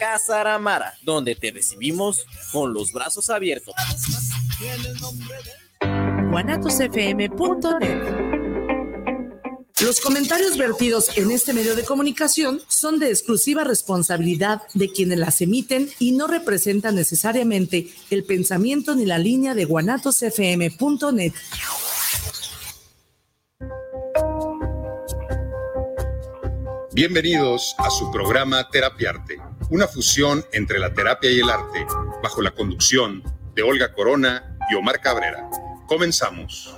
Casa Aramara, donde te recibimos con los brazos abiertos. Los comentarios vertidos en este medio de comunicación son de exclusiva responsabilidad de quienes las emiten y no representan necesariamente el pensamiento ni la línea de guanatosfm.net. Bienvenidos a su programa Terapia Arte, una fusión entre la terapia y el arte, bajo la conducción de Olga Corona y Omar Cabrera. Comenzamos.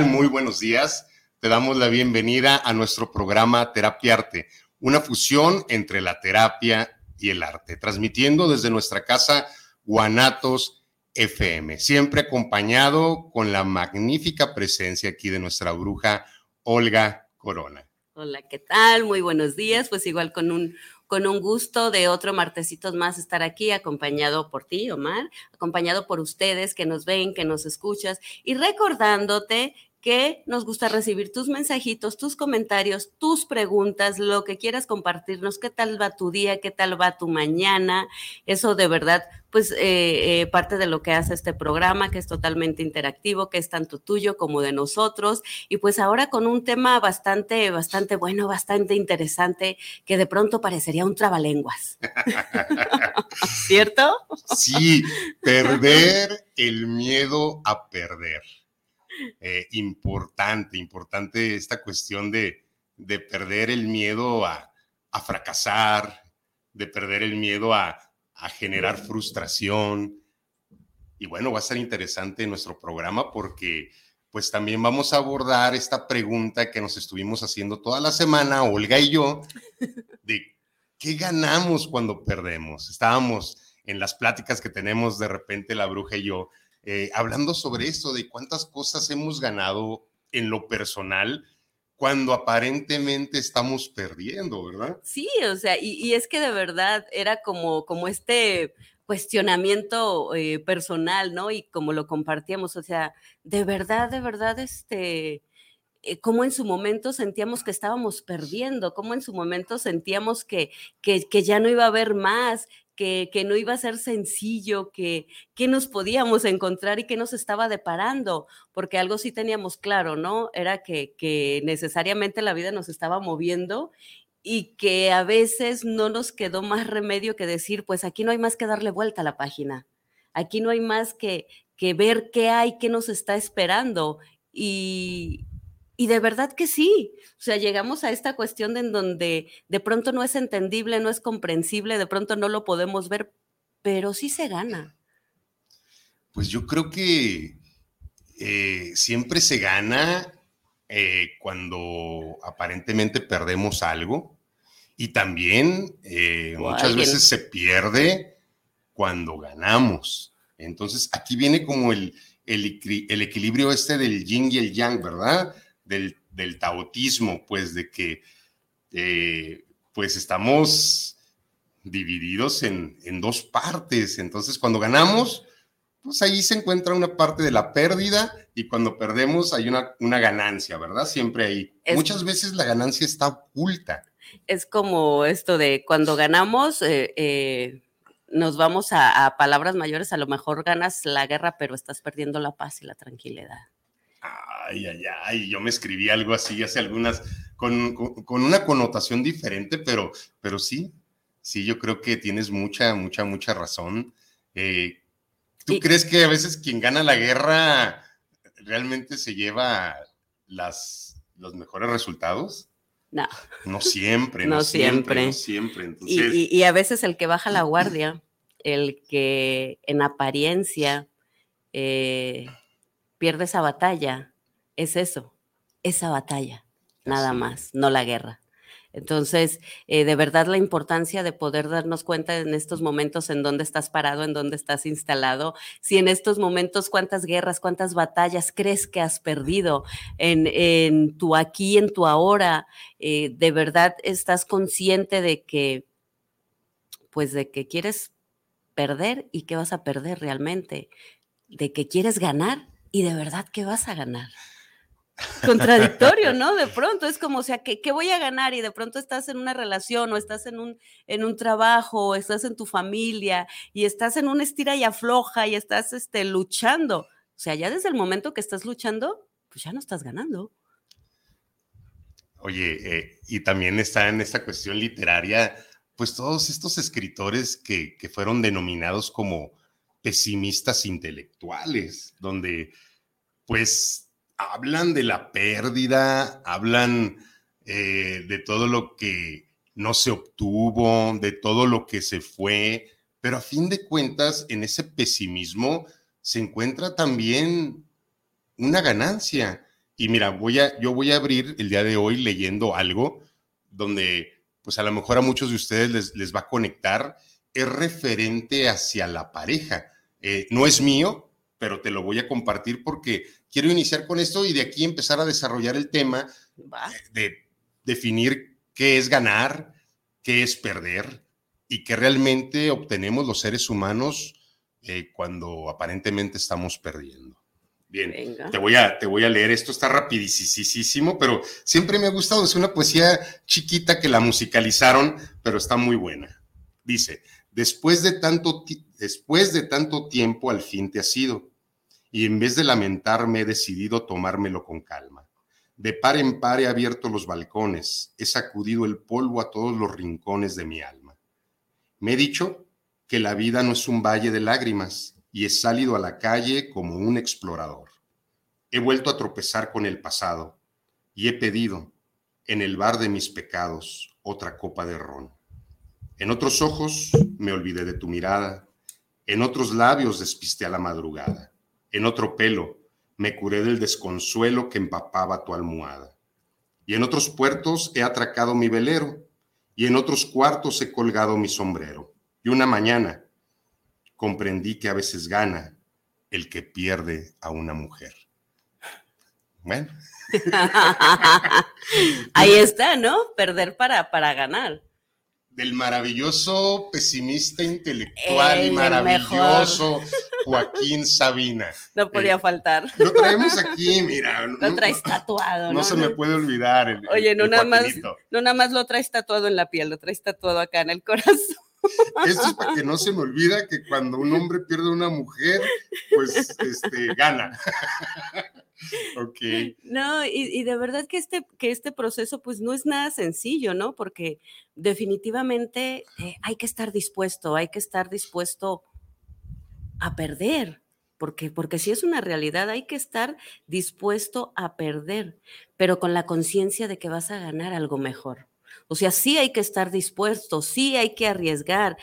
Muy buenos días. Te damos la bienvenida a nuestro programa Terapia Arte, una fusión entre la terapia y el arte, transmitiendo desde nuestra casa Guanatos FM, siempre acompañado con la magnífica presencia aquí de nuestra bruja Olga Corona. Hola, ¿qué tal? Muy buenos días. Pues igual con un, con un gusto de otro martesitos más estar aquí, acompañado por ti, Omar, acompañado por ustedes que nos ven, que nos escuchas y recordándote que nos gusta recibir tus mensajitos, tus comentarios, tus preguntas, lo que quieras compartirnos, qué tal va tu día, qué tal va tu mañana. Eso de verdad, pues eh, eh, parte de lo que hace este programa, que es totalmente interactivo, que es tanto tuyo como de nosotros. Y pues ahora con un tema bastante, bastante bueno, bastante interesante, que de pronto parecería un trabalenguas. ¿Cierto? Sí, perder el miedo a perder. Eh, importante, importante esta cuestión de, de perder el miedo a, a, fracasar, de perder el miedo a, a generar frustración. Y bueno, va a ser interesante nuestro programa porque pues también vamos a abordar esta pregunta que nos estuvimos haciendo toda la semana, Olga y yo, de qué ganamos cuando perdemos. Estábamos en las pláticas que tenemos de repente la bruja y yo, eh, hablando sobre esto, de cuántas cosas hemos ganado en lo personal cuando aparentemente estamos perdiendo, ¿verdad? Sí, o sea, y, es que de verdad era como, como este cuestionamiento eh, personal, ¿no? Y como lo compartíamos, o sea, de verdad, de verdad, este, eh, cómo en su momento sentíamos que estábamos perdiendo, cómo en su momento sentíamos que, que, que, ya no iba a haber más, que, no iba a ser sencillo, que, que nos podíamos encontrar y que nos estaba deparando, porque algo sí teníamos claro, ¿no? Era que, que necesariamente la vida nos estaba moviendo y que a veces no nos quedó más remedio que decir, pues aquí no hay más que darle vuelta a la página, aquí no hay más que, que ver qué hay, qué nos está esperando. Y, y de verdad que sí. O sea, llegamos a esta cuestión en donde de pronto no es entendible, no es comprensible, de pronto no lo podemos ver, pero sí se gana. Pues yo creo que eh, siempre se gana eh, cuando aparentemente perdemos algo y también eh, muchas veces se pierde cuando ganamos. Entonces aquí viene como el, el, el equilibrio este del yin y el yang, ¿verdad? Del, del taotismo, pues de que eh, pues estamos divididos en, en, dos partes. Entonces, cuando ganamos, pues ahí se encuentra una parte de la pérdida y cuando perdemos hay una, una ganancia, ¿verdad? Siempre ahí. Muchas veces la ganancia está oculta. Es como esto de cuando ganamos, eh, eh, nos vamos a, a palabras mayores, a lo mejor ganas la guerra, pero estás perdiendo la paz y la tranquilidad. Ay, ay, ay, yo me escribí algo así hace algunas, con, con, una connotación diferente, pero, pero sí, sí, yo creo que tienes mucha, mucha, mucha razón. Eh, ¿Tú crees que a veces quien gana la guerra realmente se lleva las, los mejores resultados? No. No siempre, no, siempre. No siempre. y, y, a veces el que baja la guardia, el que en apariencia eh, pierde esa batalla, es eso, esa batalla, nada más, no la guerra. Entonces, eh, de verdad la importancia de poder darnos cuenta en estos momentos en dónde estás parado, en dónde estás instalado, si en estos momentos cuántas guerras, cuántas batallas crees que has perdido en, tu aquí, en tu ahora, eh, de verdad estás consciente de que, pues de que quieres perder y qué vas a perder realmente, de que quieres ganar y de verdad que vas a ganar contradictorio, ¿no? De pronto es como, o sea, ¿qué, voy a ganar? Y de pronto estás en una relación o estás en un, en un trabajo o estás en tu familia y estás en un estira y afloja y estás este, luchando. O sea, ya desde el momento que estás luchando, pues ya no estás ganando. Oye, eh, y también está en esta cuestión literaria, pues todos estos escritores que, que fueron denominados como pesimistas intelectuales, donde pues hablan de la pérdida, hablan eh, de todo lo que no se obtuvo, de todo lo que se fue, pero a fin de cuentas, en ese pesimismo se encuentra también una ganancia. Y mira, voy a, yo voy a abrir el día de hoy leyendo algo donde, pues a lo mejor a muchos de ustedes les, les va a conectar, es referente hacia la pareja. Eh, no es mío, pero te lo voy a compartir porque quiero iniciar con esto y de aquí empezar a desarrollar el tema de definir qué es ganar, qué es perder y qué realmente obtenemos los seres humanos eh, cuando aparentemente estamos perdiendo. Bien, te voy, a, te voy a leer, esto está rapidísimo, pero siempre me ha gustado, es una poesía chiquita que la musicalizaron, pero está muy buena. Dice, después de tanto, después de tanto tiempo al fin te has ido, y en vez de lamentarme he decidido tomármelo con calma. De par en par he abierto los balcones, he sacudido el polvo a todos los rincones de mi alma. Me he dicho que la vida no es un valle de lágrimas y he salido a la calle como un explorador. He vuelto a tropezar con el pasado y he pedido, en el bar de mis pecados, otra copa de ron. En otros ojos me olvidé de tu mirada, en otros labios despisté a la madrugada en otro pelo me curé del desconsuelo que empapaba tu almohada. Y en otros puertos he atracado mi velero, y en otros cuartos he colgado mi sombrero. Y una mañana comprendí que a veces gana el que pierde a una mujer. Bueno. Ahí está, ¿no? Perder para, para ganar del maravilloso pesimista intelectual y maravilloso Joaquín Sabina. No podía eh, faltar. Lo traemos aquí, mira. Lo traes tatuado. No, no se me puede olvidar. Oye, no, nada más, no nada más lo traes tatuado en la piel, lo traes tatuado acá en el corazón. Esto es para que no se me olvida que cuando un hombre pierde a una mujer, pues este, gana. Ok. No, y, de verdad que este, que este proceso pues no es nada sencillo, ¿no? Porque definitivamente eh, hay que estar dispuesto, hay que estar dispuesto a perder. Porque, porque si es una realidad, hay que estar dispuesto a perder, pero con la conciencia de que vas a ganar algo mejor. O sea, sí hay que estar dispuesto, sí hay que arriesgar,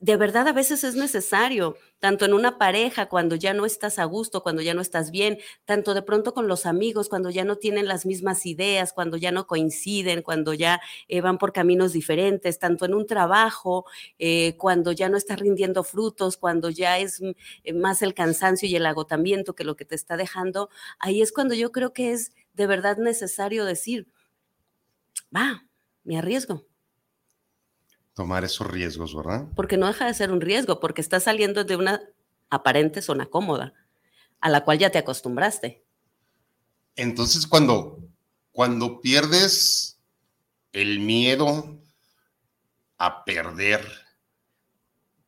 de verdad a veces es necesario, tanto en una pareja, cuando ya no estás a gusto, cuando ya no estás bien, tanto de pronto con los amigos, cuando ya no tienen las mismas ideas, cuando ya no coinciden, cuando ya eh, van por caminos diferentes, tanto en un trabajo, eh, cuando ya no estás rindiendo frutos, cuando ya es eh, más el cansancio y el agotamiento que lo que te está dejando, ahí es cuando yo creo que es de verdad necesario decir, va, me arriesgo tomar esos riesgos, ¿verdad? Porque no deja de ser un riesgo, porque estás saliendo de una aparente zona cómoda, a la cual ya te acostumbraste. Entonces, cuando, cuando pierdes el miedo a perder,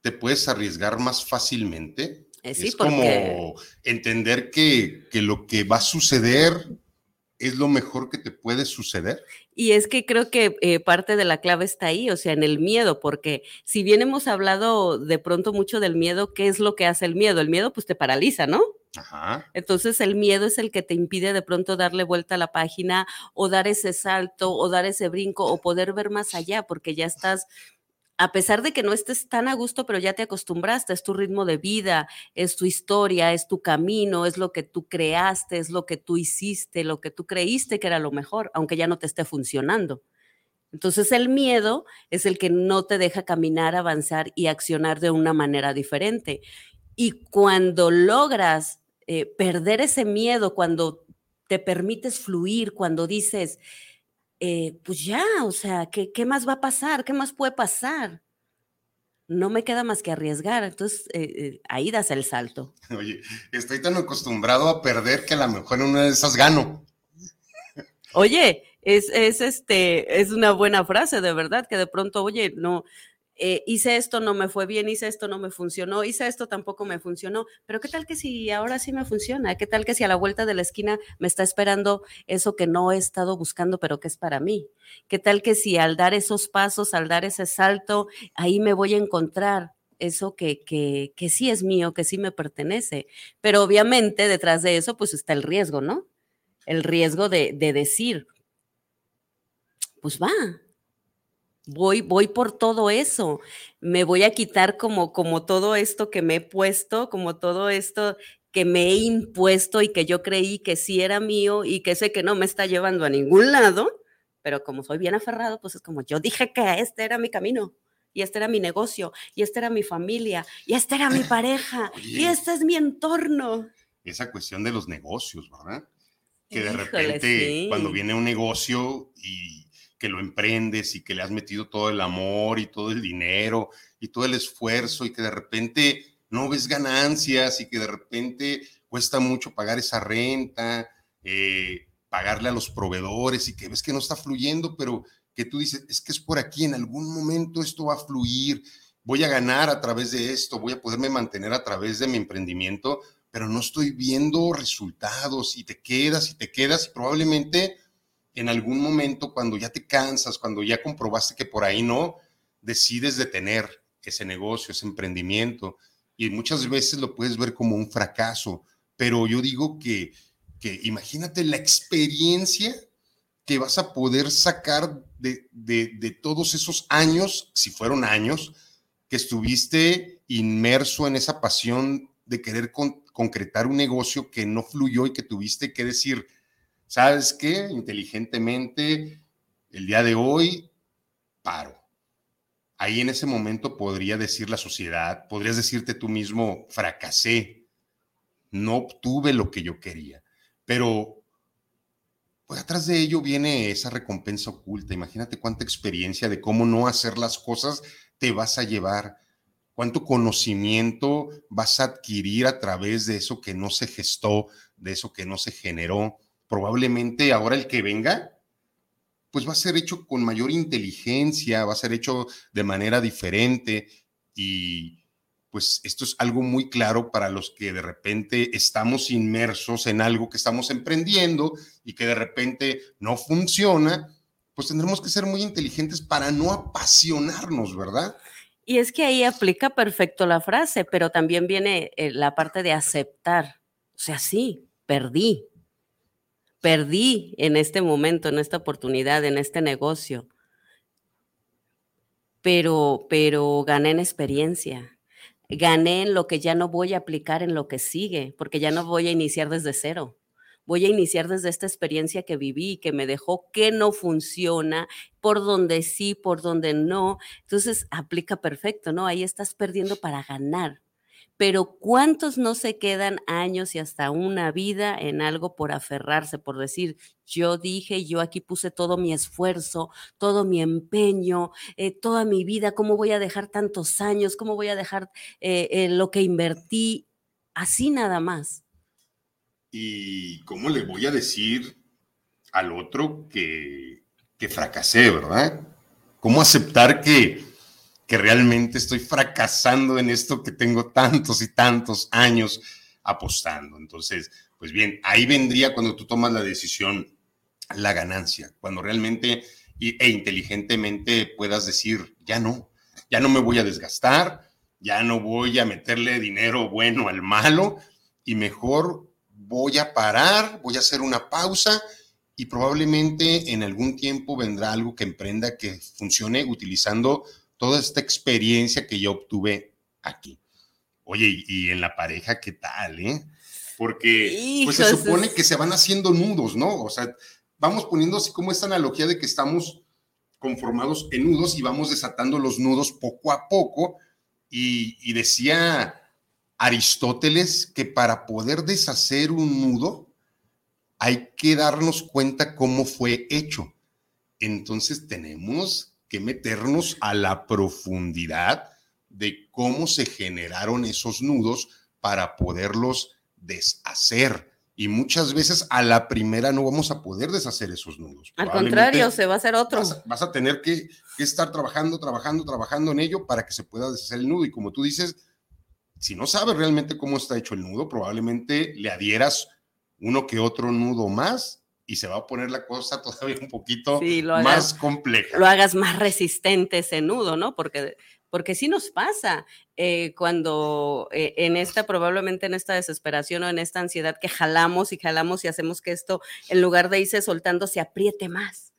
¿te puedes arriesgar más fácilmente? Eh, sí, es como entender que, que lo que va a suceder es lo mejor que te puede suceder. Y es que creo que eh, parte de la clave está ahí, o sea, en el miedo, porque si bien hemos hablado de pronto mucho del miedo, ¿qué es lo que hace el miedo? El miedo pues te paraliza, ¿no? Ajá. Entonces el miedo es el que te impide de pronto darle vuelta a la página o dar ese salto o dar ese brinco o poder ver más allá porque ya estás a pesar de que no estés tan a gusto, pero ya te acostumbraste, es tu ritmo de vida, es tu historia, es tu camino, es lo que tú creaste, es lo que tú hiciste, lo que tú creíste que era lo mejor, aunque ya no te esté funcionando. Entonces el miedo es el que no te deja caminar, avanzar y accionar de una manera diferente. Y cuando logras eh, perder ese miedo, cuando te permites fluir, cuando dices, eh, pues ya, o sea, ¿qué, ¿qué, más va a pasar? ¿Qué más puede pasar? No me queda más que arriesgar. Entonces, eh, ahí das el salto. Oye, estoy tan acostumbrado a perder que a lo mejor en una de esas gano. Oye, es, es, este, es una buena frase, de verdad, que de pronto, oye, no, eh, hice esto, no me fue bien, hice esto, no me funcionó, hice esto, tampoco me funcionó, pero ¿qué tal que si ahora sí me funciona? ¿Qué tal que si a la vuelta de la esquina me está esperando eso que no he estado buscando, pero que es para mí? ¿Qué tal que si al dar esos pasos, al dar ese salto, ahí me voy a encontrar? eso que, que, que sí es mío, que sí me pertenece. Pero obviamente detrás de eso, pues está el riesgo, ¿no? El riesgo de, de decir, pues va, voy, voy por todo eso, me voy a quitar como, como todo esto que me he puesto, como todo esto que me he impuesto y que yo creí que sí era mío y que sé que no me está llevando a ningún lado, pero como soy bien aferrado, pues es como yo dije que este era mi camino. Y este era mi negocio, y esta era mi familia, y esta era mi pareja, y este es mi entorno. Esa cuestión de los negocios, ¿verdad? Que de repente, cuando viene un negocio y que lo emprendes y que le has metido todo el amor y todo el dinero y todo el esfuerzo y que de repente no ves ganancias y que de repente cuesta mucho pagar esa renta, eh, pagarle a los proveedores y que ves que no está fluyendo, pero que tú dices, es que es por aquí, en algún momento esto va a fluir, voy a ganar a través de esto, voy a poderme mantener a través de mi emprendimiento, pero no estoy viendo resultados y te quedas y te quedas y probablemente en algún momento cuando ya te cansas, cuando ya comprobaste que por ahí no, decides detener ese negocio, ese emprendimiento. Y muchas veces lo puedes ver como un fracaso, pero yo digo que, que imagínate la experiencia que vas a poder sacar de, de, todos esos años, si fueron años, que estuviste inmerso en esa pasión de querer concretar un negocio que no fluyó y que tuviste que decir, ¿sabes qué? Inteligentemente, el día de hoy, paro. Ahí en ese momento podría decir la sociedad, podrías decirte tú mismo, fracasé, no obtuve lo que yo quería. Pero pues atrás de ello viene esa recompensa oculta. Imagínate cuánta experiencia de cómo no hacer las cosas te vas a llevar, cuánto conocimiento vas a adquirir a través de eso que no se gestó, de eso que no se generó probablemente ahora el que venga, pues va a ser hecho con mayor inteligencia, va a ser hecho de manera diferente y pues esto es algo muy claro para los que de repente estamos inmersos en algo que estamos emprendiendo y que de repente no funciona, pues tendremos que ser muy inteligentes para no apasionarnos, ¿verdad? Y es que ahí aplica perfecto la frase, pero también viene eh, la parte de aceptar. O sea, sí, perdí, perdí en este momento, en esta oportunidad, en este negocio, pero, pero gané en experiencia, gané en lo que ya no voy a aplicar en lo que sigue, porque ya no voy a iniciar desde cero. Voy a iniciar desde esta experiencia que viví, que me dejó que no funciona, por donde sí, por donde no. Entonces, aplica perfecto, ¿no? Ahí estás perdiendo para ganar pero ¿cuántos no se quedan años y hasta una vida en algo por aferrarse, por decir, yo dije, yo aquí puse todo mi esfuerzo, todo mi empeño, eh, toda mi vida, ¿cómo voy a dejar tantos años? ¿Cómo voy a dejar eh, eh, lo que invertí? Así nada más. ¿Y cómo le voy a decir al otro que, que fracasé, verdad? ¿Cómo aceptar que que realmente estoy fracasando en esto que tengo tantos y tantos años apostando. Entonces, pues bien, ahí vendría cuando tú tomas la decisión, la ganancia, cuando realmente e inteligentemente puedas decir, ya no, ya no me voy a desgastar, ya no voy a meterle dinero bueno al malo y mejor voy a parar, voy a hacer una pausa y probablemente en algún tiempo vendrá algo que emprenda que funcione utilizando toda esta experiencia que yo obtuve aquí. Oye, y, en la pareja, ¿qué tal, eh? Porque pues se supone que se van haciendo nudos, ¿no? O sea, vamos poniendo así como esta analogía de que estamos conformados en nudos y vamos desatando los nudos poco a poco. Y, y decía Aristóteles que para poder deshacer un nudo hay que darnos cuenta cómo fue hecho. Entonces tenemos que meternos a la profundidad de cómo se generaron esos nudos para poderlos deshacer. Y muchas veces a la primera no vamos a poder deshacer esos nudos. Al contrario, se va a hacer otro. Vas a, tener que, que, estar trabajando, trabajando, trabajando en ello para que se pueda deshacer el nudo. Y como tú dices, si no sabes realmente cómo está hecho el nudo, probablemente le adhieras uno que otro nudo más y se va a poner la cosa todavía un poquito más compleja. Lo hagas más resistente ese nudo, ¿no? Porque porque sí nos pasa eh, cuando eh, en esta, probablemente en esta desesperación o en esta ansiedad que jalamos y jalamos y hacemos que esto, en lugar de irse soltando, se apriete más.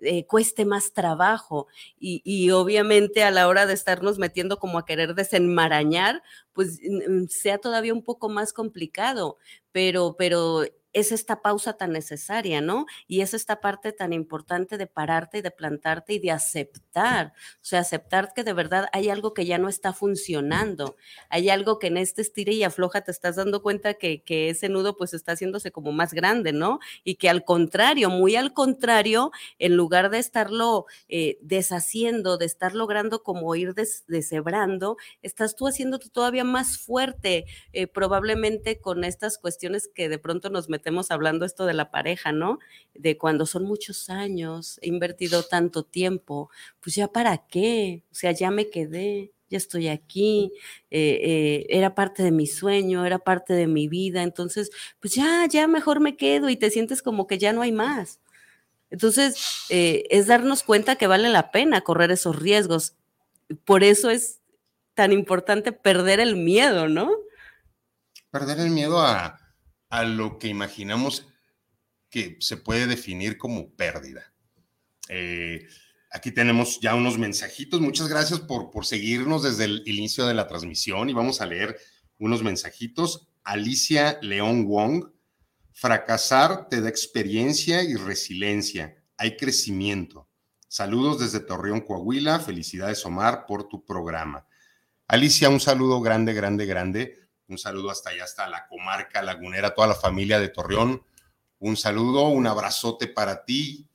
Eh, cueste más trabajo y, y, obviamente a la hora de estarnos metiendo como a querer desenmarañar, pues sea todavía un poco más complicado, pero, pero es esta pausa tan necesaria, ¿no? Y es esta parte tan importante de pararte y de plantarte y de aceptar, o sea, aceptar que de verdad hay algo que ya no está funcionando, hay algo que en este estire y afloja te estás dando cuenta que, que ese nudo pues está haciéndose como más grande, ¿no? Y que al contrario, muy al contrario, en lugar de estarlo eh, deshaciendo, de estar logrando como ir des, deshebrando, estás tú haciéndote todavía más fuerte, eh, probablemente con estas cuestiones que de pronto nos metemos estemos hablando esto de la pareja, ¿no? De cuando son muchos años, he invertido tanto tiempo, pues ya para qué, o sea, ya me quedé, ya estoy aquí, eh, eh, era parte de mi sueño, era parte de mi vida, entonces, pues ya, ya mejor me quedo y te sientes como que ya no hay más. Entonces, eh, es darnos cuenta que vale la pena correr esos riesgos. Por eso es tan importante perder el miedo, ¿no? Perder el miedo a, a lo que imaginamos que se puede definir como pérdida. Eh, aquí tenemos ya unos mensajitos. Muchas gracias por, por seguirnos desde el inicio de la transmisión y vamos a leer unos mensajitos. Alicia León Wong, fracasar te da experiencia y resiliencia. Hay crecimiento. Saludos desde Torreón, Coahuila. Felicidades, Omar, por tu programa. Alicia, un saludo grande, grande, grande. Un saludo hasta allá, hasta la comarca lagunera, toda la familia de Torreón. Un saludo, un abrazote para ti,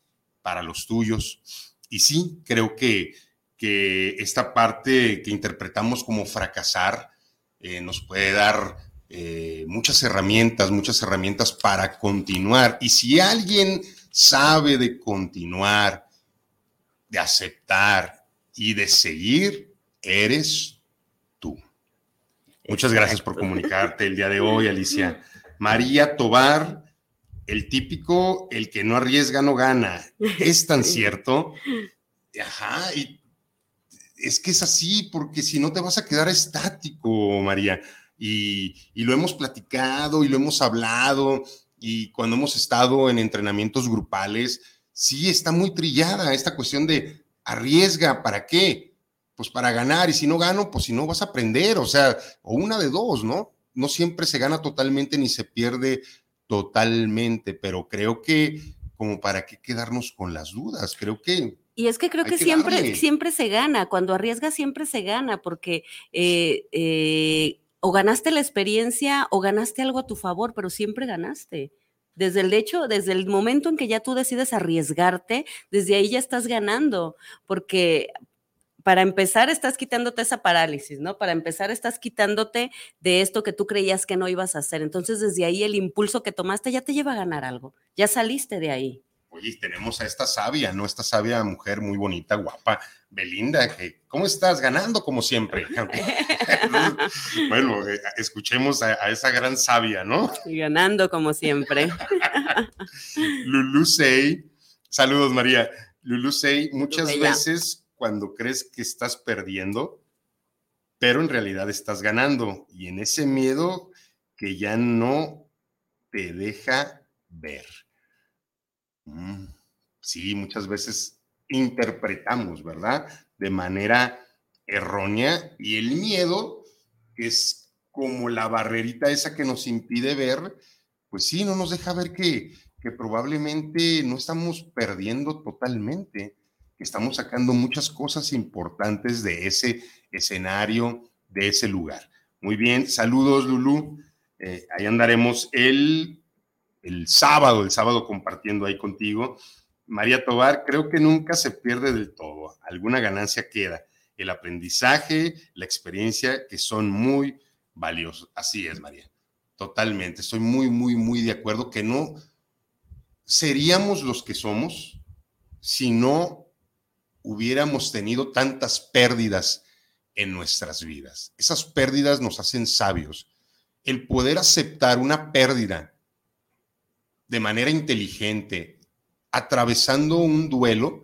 para los tuyos. Y sí, creo que, que esta parte que interpretamos como fracasar eh, nos puede dar eh, muchas herramientas, muchas herramientas para continuar. Y si alguien sabe de continuar, de aceptar y de seguir, eres Muchas gracias por comunicarte el día de hoy, Alicia. María Tobar, el típico, el que no arriesga no gana. Es tan cierto. Ajá, y es que es así, porque si no te vas a quedar estático, María. Y, y, lo hemos platicado y lo hemos hablado, y cuando hemos estado en entrenamientos grupales, sí está muy trillada esta cuestión de arriesga, ¿para qué? Pues para ganar, y si no gano, pues si no vas a aprender, o sea, o una de dos, ¿no? No siempre se gana totalmente ni se pierde totalmente, pero creo que como para qué quedarnos con las dudas, creo que... Y es que creo que, siempre, siempre se gana, cuando arriesgas siempre se gana, porque eh, eh, o ganaste la experiencia o ganaste algo a tu favor, pero siempre ganaste. Desde el hecho, desde el momento en que ya tú decides arriesgarte, desde ahí ya estás ganando, porque para empezar estás quitándote esa parálisis, ¿no? Para empezar estás quitándote de esto que tú creías que no ibas a hacer. Entonces desde ahí el impulso que tomaste ya te lleva a ganar algo, ya saliste de ahí. Oye, tenemos a esta sabia, ¿no? Esta sabia mujer muy bonita, guapa, Belinda, que, ¿cómo estás? Ganando como siempre. bueno, eh, escuchemos a, esa gran sabia, ¿no? ganando como siempre. Lulu Sey, saludos María. Lulu Sey, muchas veces cuando crees que estás perdiendo, pero en realidad estás ganando. Y en ese miedo que ya no te deja ver. Mm, sí, muchas veces interpretamos, ¿verdad? De manera errónea y el miedo es como la barrerita esa que nos impide ver, pues sí, no nos deja ver que, que probablemente no estamos perdiendo totalmente, que estamos sacando muchas cosas importantes de ese escenario, de ese lugar. Muy bien, saludos Lulu. Eh, ahí andaremos el, el sábado, el sábado compartiendo ahí contigo. María Tobar, creo que nunca se pierde del todo. Alguna ganancia queda. El aprendizaje, la experiencia, que son muy valiosos. Así es, María. Totalmente. Estoy muy, muy, muy de acuerdo que no seríamos los que somos si no hubiéramos tenido tantas pérdidas en nuestras vidas. Esas pérdidas nos hacen sabios. El poder aceptar una pérdida de manera inteligente, atravesando un duelo,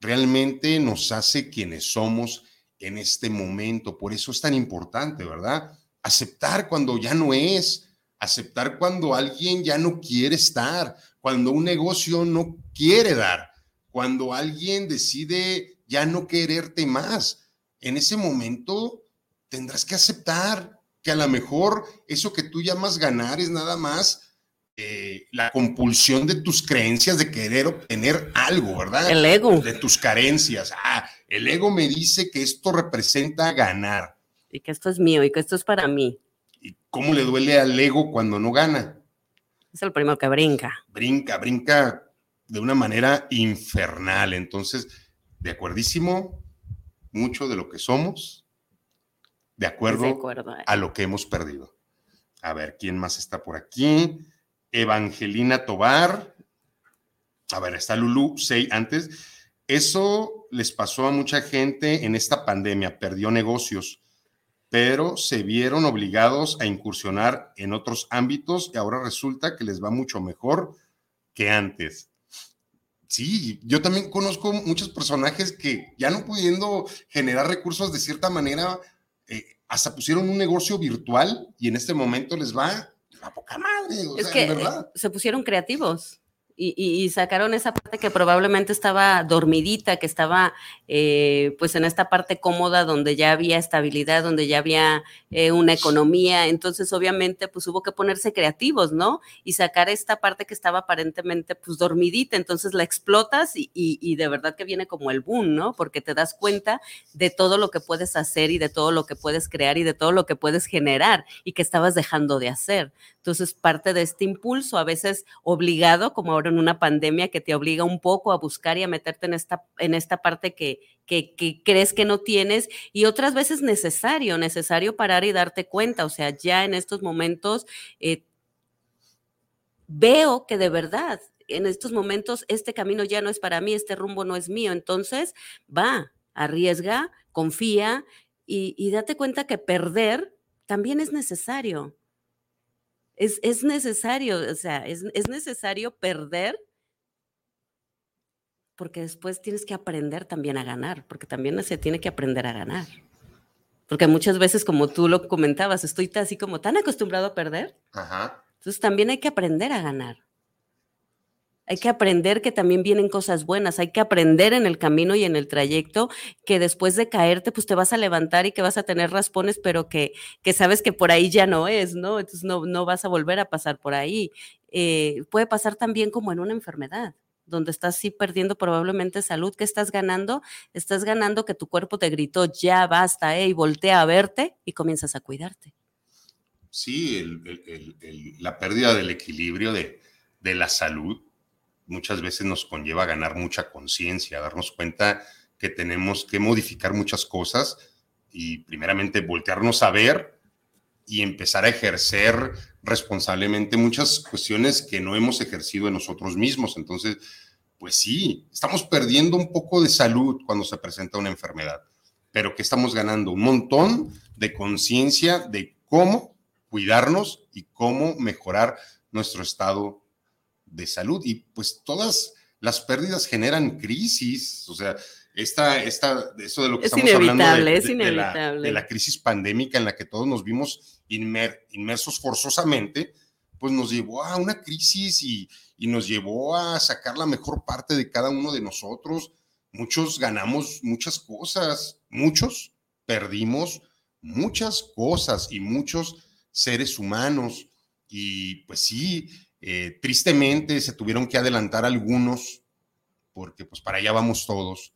realmente nos hace quienes somos en este momento. Por eso es tan importante, ¿verdad? Aceptar cuando ya no es, aceptar cuando alguien ya no quiere estar, cuando un negocio no quiere dar, cuando alguien decide ya no quererte más en ese momento tendrás que aceptar que a lo mejor eso que tú llamas ganar es nada más eh, la compulsión de tus creencias de querer obtener algo, ¿verdad? El ego. De tus carencias. Ah, el ego me dice que esto representa ganar. Y que esto es mío y que esto es para mí. ¿Y cómo le duele al ego cuando no gana? Es el primero que brinca. Brinca, brinca de una manera infernal. Entonces, de acuerdísimo, mucho de lo que somos de acuerdo, eh. a lo que hemos perdido. A ver, ¿quién más está por aquí? Evangelina Tobar. A ver, está Lulu, Sei antes. Eso les pasó a mucha gente en esta pandemia, perdió negocios, pero se vieron obligados a incursionar en otros ámbitos y ahora resulta que les va mucho mejor que antes. Sí, yo también conozco muchos personajes que ya no pudiendo generar recursos de cierta manera, eh, hasta pusieron un negocio virtual y en este momento les va la poca madre. es que eh, se pusieron creativos y, sacaron esa parte que probablemente estaba dormidita, que estaba eh, pues en esta parte cómoda donde ya había estabilidad, donde ya había eh, una economía. Entonces, obviamente, pues hubo que ponerse creativos, ¿no? Y sacar esta parte que estaba aparentemente pues dormidita. Entonces la explotas y, y de verdad que viene como el boom, ¿no? Porque te das cuenta de todo lo que puedes hacer y de todo lo que puedes crear y de todo lo que puedes generar y que estabas dejando de hacer. Entonces, parte de este impulso, a veces obligado, como ahora en una pandemia que te obliga un poco a buscar y a meterte en esta, en esta parte que, que, crees que no tienes y otras veces necesario, necesario parar y darte cuenta. O sea, ya en estos momentos eh, veo que de verdad en estos momentos este camino ya no es para mí, este rumbo no es mío. Entonces, va, arriesga, confía y date cuenta que perder también es necesario es, necesario, o sea, es, necesario perder porque después tienes que aprender también a ganar, porque también se tiene que aprender a ganar. Porque muchas veces, como tú lo comentabas, estoy así como tan acostumbrado a perder. Entonces también hay que aprender a ganar. Hay que aprender que también vienen cosas buenas, hay que aprender en el camino y en el trayecto que después de caerte, pues te vas a levantar y que vas a tener raspones, pero que, que sabes que por ahí ya no es, ¿no? Entonces no, no vas a volver a pasar por ahí. Eh, puede pasar también como en una enfermedad donde estás sí perdiendo probablemente salud, ¿qué estás ganando? Estás ganando que tu cuerpo te gritó, ya basta, eh, y voltea a verte y comienzas a cuidarte. Sí, la pérdida del equilibrio de, de la salud muchas veces nos conlleva ganar mucha conciencia, darnos cuenta que tenemos que modificar muchas cosas y primeramente voltearnos a ver y empezar a ejercer responsablemente muchas cuestiones que no hemos ejercido en nosotros mismos. Entonces, pues sí, estamos perdiendo un poco de salud cuando se presenta una enfermedad, pero que estamos ganando un montón de conciencia de cómo cuidarnos y cómo mejorar nuestro estado de salud. Y pues todas las pérdidas generan crisis, o sea, esta, esta, eso de lo que estamos hablando de, la, crisis pandémica en la que todos nos vimos inmersos forzosamente, pues nos llevó a una crisis y, y, nos llevó a sacar la mejor parte de cada uno de nosotros. Muchos ganamos muchas cosas, muchos perdimos muchas cosas y muchos seres humanos. Y pues sí, eh, tristemente se tuvieron que adelantar algunos porque pues para allá vamos todos.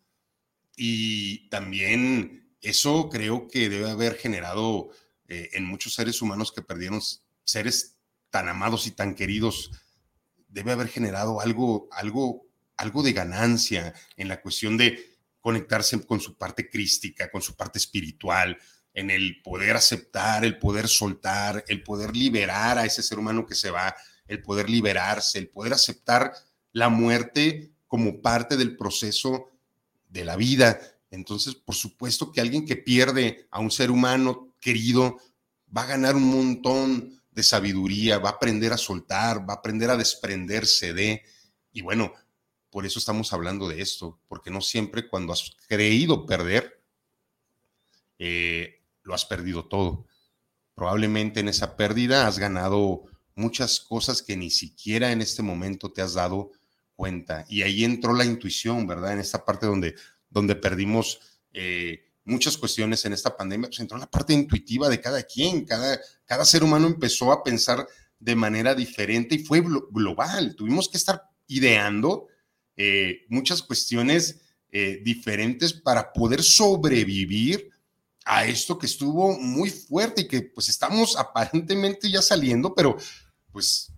Y también eso creo que debe haber generado eh, en muchos seres humanos que perdieron seres tan amados y tan queridos, debe haber generado algo, algo, algo de ganancia en la cuestión de conectarse con su parte crística, con su parte espiritual, en el poder aceptar, el poder soltar, el poder liberar a ese ser humano que se va, el poder liberarse, el poder aceptar la muerte como parte del proceso de la vida. Entonces, por supuesto que alguien que pierde a un ser humano querido va a ganar un montón de sabiduría, va a aprender a soltar, va a aprender a desprenderse de, y bueno, por eso estamos hablando de esto, porque no siempre cuando has creído perder, eh, lo has perdido todo. Probablemente en esa pérdida has ganado muchas cosas que ni siquiera en este momento te has dado cuenta. Y ahí entró la intuición, ¿verdad? En esta parte donde, donde perdimos eh, muchas cuestiones en esta pandemia, pues entró la parte intuitiva de cada quien, cada, cada ser humano empezó a pensar de manera diferente y fue global. Tuvimos que estar ideando eh, muchas cuestiones eh, diferentes para poder sobrevivir a esto que estuvo muy fuerte y que pues estamos aparentemente ya saliendo, pero pues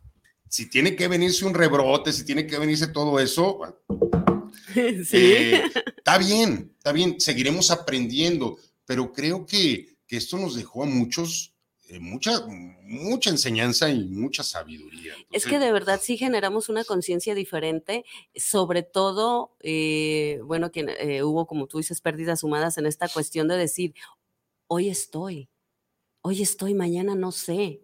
si tiene que venirse un rebrote, si tiene que venirse todo eso, eh, está bien, está bien, seguiremos aprendiendo, pero creo que, que esto nos dejó a muchos eh, mucha, mucha enseñanza y mucha sabiduría. es que de verdad sí generamos una conciencia diferente, sobre todo, eh, bueno, que eh, hubo, como tú dices, pérdidas humanas en esta cuestión de decir, hoy estoy, hoy estoy, mañana no sé.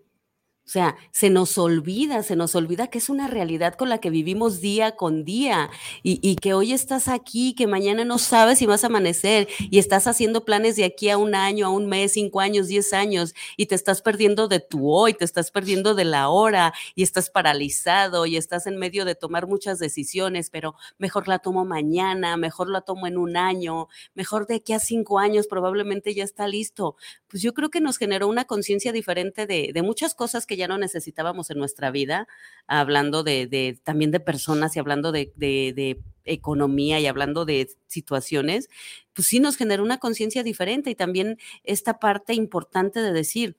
O sea, se nos olvida, se nos olvida que es una realidad con la que vivimos día con día y, que hoy estás aquí, que mañana no sabes si vas a amanecer y estás haciendo planes de aquí a un año, a un mes, cinco años, diez años y te estás perdiendo de tu hoy, te estás perdiendo de la hora y estás paralizado y estás en medio de tomar muchas decisiones, pero mejor la tomo mañana, mejor la tomo en un año, mejor de aquí a cinco años probablemente ya está listo. Pues yo creo que nos generó una conciencia diferente de, de muchas cosas que ya no necesitábamos en nuestra vida, hablando de, también de personas y hablando de, economía y hablando de situaciones, pues sí nos generó una conciencia diferente y también esta parte importante de decir,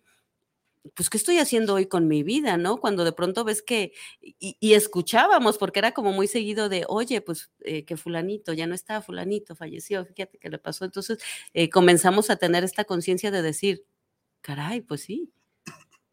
pues, ¿qué estoy haciendo hoy con mi vida? ¿No? Cuando de pronto ves que, y, escuchábamos, porque era como muy seguido de, oye, pues eh, que fulanito, ya no está, fulanito, falleció, fíjate qué le pasó. Entonces eh, comenzamos a tener esta conciencia de decir, caray, pues sí,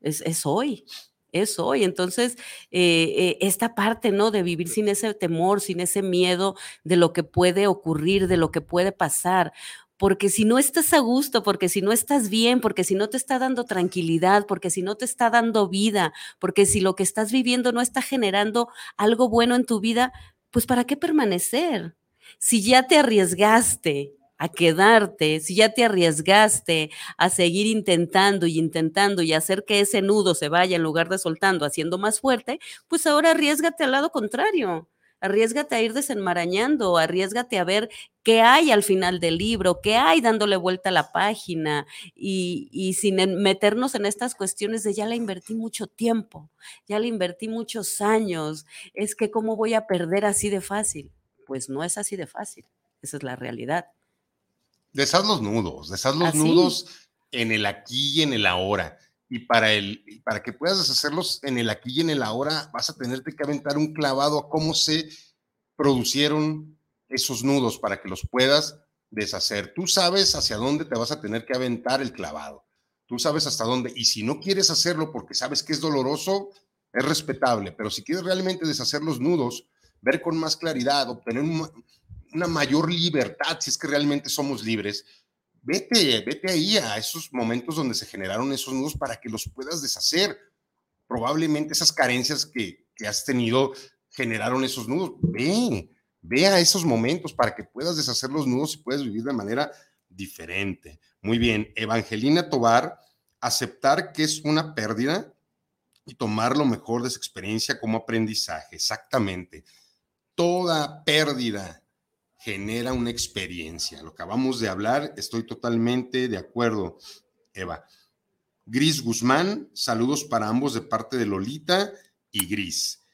es, hoy, es hoy. Entonces, eh, eh, esta parte, ¿no? De vivir sin ese temor, sin ese miedo de lo que puede ocurrir, de lo que puede pasar. Porque si no estás a gusto, porque si no estás bien, porque si no te está dando tranquilidad, porque si no te está dando vida, porque si lo que estás viviendo no está generando algo bueno en tu vida, pues ¿para qué permanecer? Si ya te arriesgaste, a quedarte, si ya te arriesgaste a seguir intentando y intentando y hacer que ese nudo se vaya en lugar de soltando, haciendo más fuerte, pues ahora arriesgate al lado contrario. Arriesgate a ir desenmarañando, arriesgate a ver qué hay al final del libro, qué hay dándole vuelta a la página y, y sin meternos en estas cuestiones de ya le invertí mucho tiempo, ya le invertí muchos años, es que cómo voy a perder así de fácil. Pues no es así de fácil, esa es la realidad. Deshaz los nudos, deshaz los nudos en el aquí y en el ahora. Y para, el, para que puedas deshacerlos en el aquí y en el ahora, vas a tenerte que aventar un clavado a cómo se producieron esos nudos para que los puedas deshacer. Tú sabes hacia dónde te vas a tener que aventar el clavado. Tú sabes hasta dónde. Y si no quieres hacerlo porque sabes que es doloroso, es respetable. Pero si quieres realmente deshacer los nudos, ver con más claridad, obtener un, una mayor libertad, si es que realmente somos libres, vete, vete ahí a esos momentos donde se generaron esos nudos para que los puedas deshacer. Probablemente esas carencias que, has tenido generaron esos nudos. Ve, ve a esos momentos para que puedas deshacer los nudos y puedas vivir de manera diferente. Muy bien, Evangelina Tobar, aceptar que es una pérdida y tomar lo mejor de esa experiencia como aprendizaje. Exactamente. Toda pérdida genera una experiencia. Lo que acabamos de hablar, estoy totalmente de acuerdo, Eva. Gris Guzmán, saludos para ambos de parte de Lolita y Gris.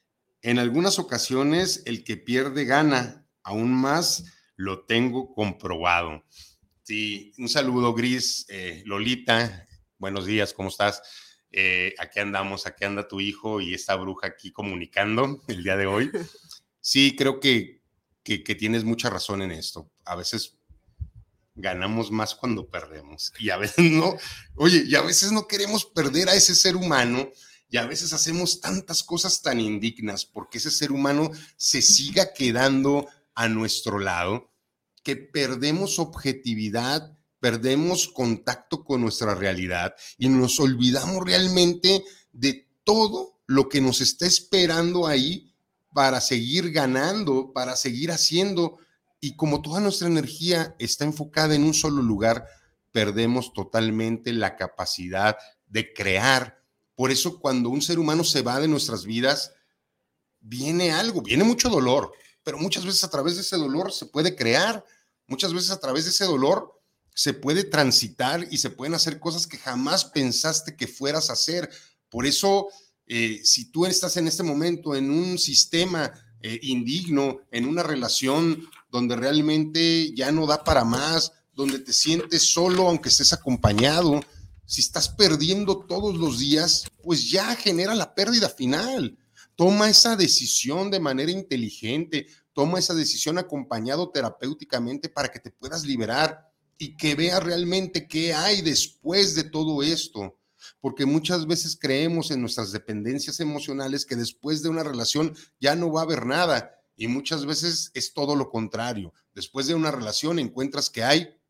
En algunas ocasiones el que pierde gana aún más lo tengo comprobado. Sí, un saludo, Gris, eh, Lolita, buenos días, ¿cómo estás? Eh, aquí andamos, aquí anda tu hijo y esta bruja aquí comunicando el día de hoy. Sí, creo que, que, tienes mucha razón en esto. A veces ganamos más cuando perdemos. Y a veces no, oye, y a veces no queremos perder a ese ser humano y a veces hacemos tantas cosas tan indignas porque ese ser humano se siga quedando a nuestro lado que perdemos objetividad, perdemos contacto con nuestra realidad y nos olvidamos realmente de todo lo que nos está esperando ahí para seguir ganando, para seguir haciendo y como toda nuestra energía está enfocada en un solo lugar, perdemos totalmente la capacidad de crear. Por eso cuando un ser humano se va de nuestras vidas, viene algo, viene mucho dolor, pero muchas veces a través de ese dolor se puede crear, muchas veces a través de ese dolor se puede transitar y se pueden hacer cosas que jamás pensaste que fueras a hacer. Por eso, eh, si tú estás en este momento en un sistema eh, indigno, en una relación donde realmente ya no da para más, donde te sientes solo aunque estés acompañado. Si estás perdiendo todos los días, pues ya genera la pérdida final. Toma esa decisión de manera inteligente, toma esa decisión acompañado terapéuticamente para que te puedas liberar y que veas realmente qué hay después de todo esto. Porque muchas veces creemos en nuestras dependencias emocionales que después de una relación ya no va a haber nada y muchas veces es todo lo contrario. Después de una relación encuentras que hay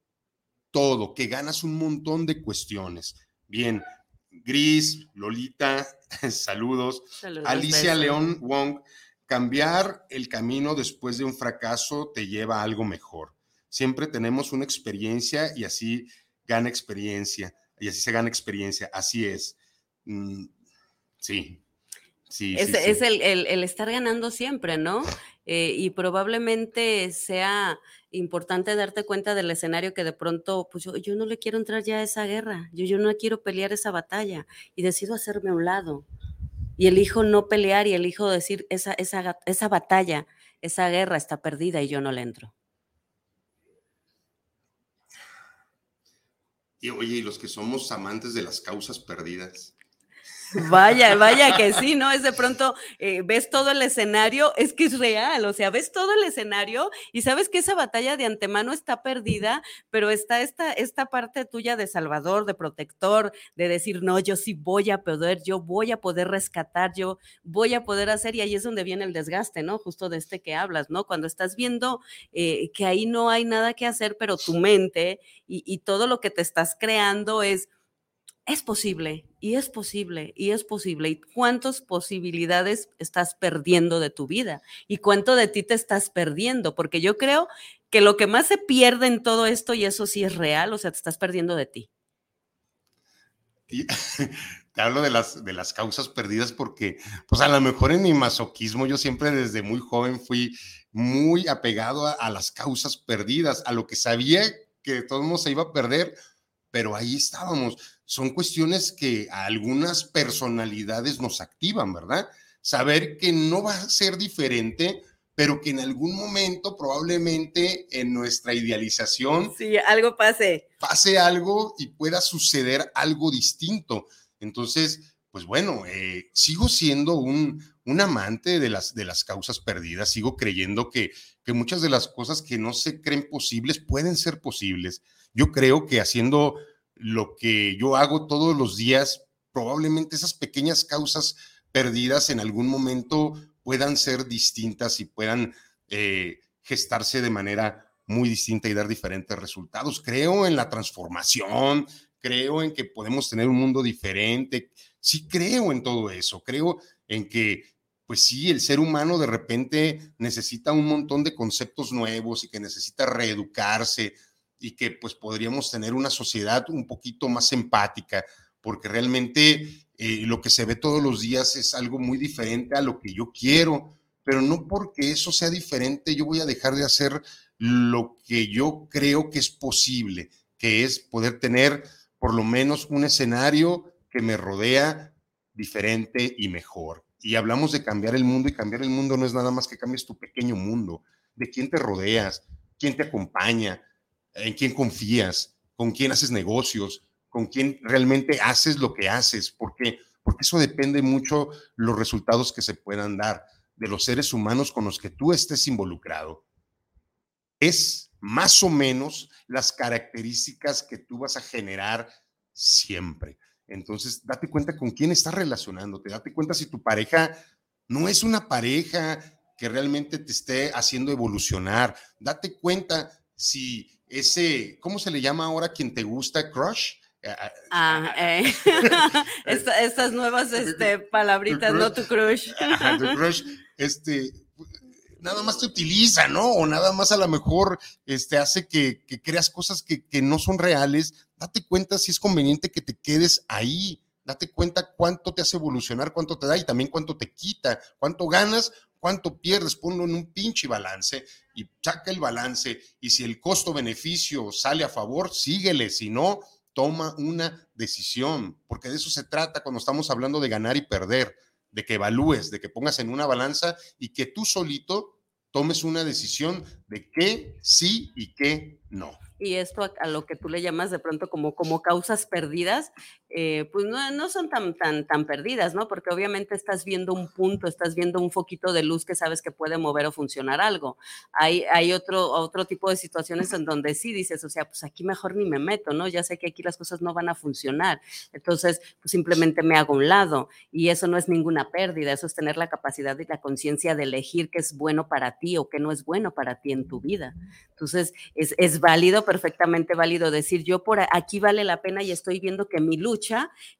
todo, que ganas un montón de cuestiones. Bien, Gris, Lolita, saludos. Alicia León Wong, cambiar el camino después de un fracaso te lleva a algo mejor. Siempre tenemos una experiencia y así gana experiencia, y así se gana experiencia, así es. Mm, sí, Sí, es, es el, el, estar ganando siempre, ¿no? Eh, y probablemente sea importante darte cuenta del escenario que de pronto, pues yo, yo, no le quiero entrar ya a esa guerra, yo, yo no quiero pelear esa batalla y decido hacerme a un lado. Y elijo no pelear y elijo decir, esa, esa, esa batalla, esa guerra está perdida y yo no le entro. Y oye, y los que somos amantes de las causas perdidas, Vaya, vaya que sí, ¿no? Es de pronto, eh, ves todo el escenario, es que es real, o sea, ves todo el escenario y sabes que esa batalla de antemano está perdida, pero está esta, esta parte tuya de salvador, de protector, de decir, no, yo sí voy a poder, yo voy a poder rescatar, yo voy a poder hacer, y ahí es donde viene el desgaste, ¿no? Justo de este que hablas, ¿no? Cuando estás viendo eh, que ahí no hay nada que hacer, pero tu mente y todo lo que te estás creando es es posible, y es posible, y es posible. ¿Y cuántas posibilidades estás perdiendo de tu vida? ¿Y cuánto de ti te estás perdiendo? Porque yo creo que lo que más se pierde en todo esto, y eso sí es real, o sea, te estás perdiendo de ti. te hablo de las, de las causas perdidas porque, pues a lo mejor en mi masoquismo, yo siempre desde muy joven fui muy apegado a, a las causas perdidas, a lo que sabía que de todos modos se iba a perder, pero ahí estábamos son cuestiones que a algunas personalidades nos activan, ¿verdad? Saber que no va a ser diferente, pero que en algún momento probablemente en nuestra idealización... Sí, algo pase. Pase algo y pueda suceder algo distinto. Entonces, pues bueno, eh, sigo siendo un, un amante de las, de las causas perdidas, sigo creyendo que, que muchas de las cosas que no se creen posibles pueden ser posibles. Yo creo que haciendo lo que yo hago todos los días, probablemente esas pequeñas causas perdidas en algún momento puedan ser distintas y puedan eh, gestarse de manera muy distinta y dar diferentes resultados. Creo en la transformación, creo en que podemos tener un mundo diferente, sí creo en todo eso, creo en que, pues sí, el ser humano de repente necesita un montón de conceptos nuevos y que necesita reeducarse, y que pues podríamos tener una sociedad un poquito más empática, porque realmente eh, lo que se ve todos los días es algo muy diferente a lo que yo quiero, pero no porque eso sea diferente yo voy a dejar de hacer lo que yo creo que es posible, que es poder tener por lo menos un escenario que me rodea diferente y mejor. Y hablamos de cambiar el mundo y cambiar el mundo no es nada más que cambies tu pequeño mundo, de quién te rodeas, quién te acompaña, en quién confías, con quién haces negocios, con quién realmente haces lo que haces, porque porque eso depende mucho los resultados que se puedan dar de los seres humanos con los que tú estés involucrado. Es más o menos las características que tú vas a generar siempre. Entonces, date cuenta con quién estás relacionándote, date cuenta si tu pareja no es una pareja que realmente te esté haciendo evolucionar, date cuenta si ese, ¿cómo se le llama ahora quien te gusta? Crush. Ah, eh. estas nuevas este, palabritas, no tu crush. tu crush, este, nada más te utiliza, ¿no? O nada más a lo mejor este, hace que, que creas cosas que, que, no son reales. Date cuenta si es conveniente que te quedes ahí. Date cuenta cuánto te hace evolucionar, cuánto te da y también cuánto te quita, cuánto ganas, cuánto pierdes. Ponlo en un pinche balance y saca el balance. Y si el costo-beneficio sale a favor, síguele. Si no, toma una decisión, porque de eso se trata cuando estamos hablando de ganar y perder, de que evalúes, de que pongas en una balanza y que tú solito tomes una decisión de qué sí y qué no y esto a, lo que tú le llamas de pronto como, como causas perdidas, eh, pues no, no, son tan, tan, tan perdidas, ¿no? Porque obviamente estás viendo un punto, estás viendo un foquito de luz que sabes que puede mover o funcionar algo. Hay, hay otro, otro tipo de situaciones en donde sí dices, o sea, pues aquí mejor ni me meto, ¿no? Ya sé que aquí las cosas no van a funcionar. Entonces, pues simplemente me hago un lado y eso no es ninguna pérdida, eso es tener la capacidad y la conciencia de elegir qué es bueno para ti o qué no es bueno para ti en tu vida. Entonces, es, es válido, perfectamente válido decir, yo por aquí vale la pena y estoy viendo que mi lucha,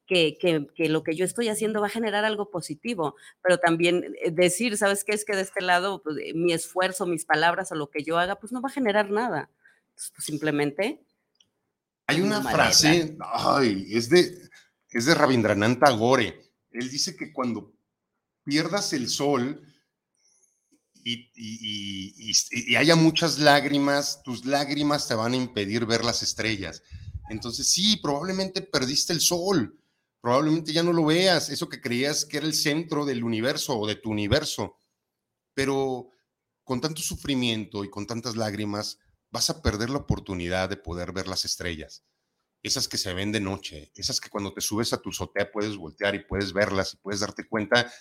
que, que, lo que yo estoy haciendo va a generar algo positivo, pero también eh, decir, ¿sabes qué? Es que de este lado pues, eh, mi esfuerzo, mis palabras o lo que yo haga, pues no va a generar nada. Pues, simplemente... Hay una frase, ay, es de, es de Rabindranath Tagore. Él dice que cuando pierdas el sol, y, haya muchas lágrimas, tus lágrimas te van a impedir ver las estrellas. Entonces, sí, probablemente perdiste el sol, probablemente ya no lo veas, eso que creías que era el centro del universo o de tu universo, pero con tanto sufrimiento y con tantas lágrimas, vas a perder la oportunidad de poder ver las estrellas. Esas que se ven de noche, esas que cuando te subes a tu azotea puedes voltear y puedes verlas y puedes darte cuenta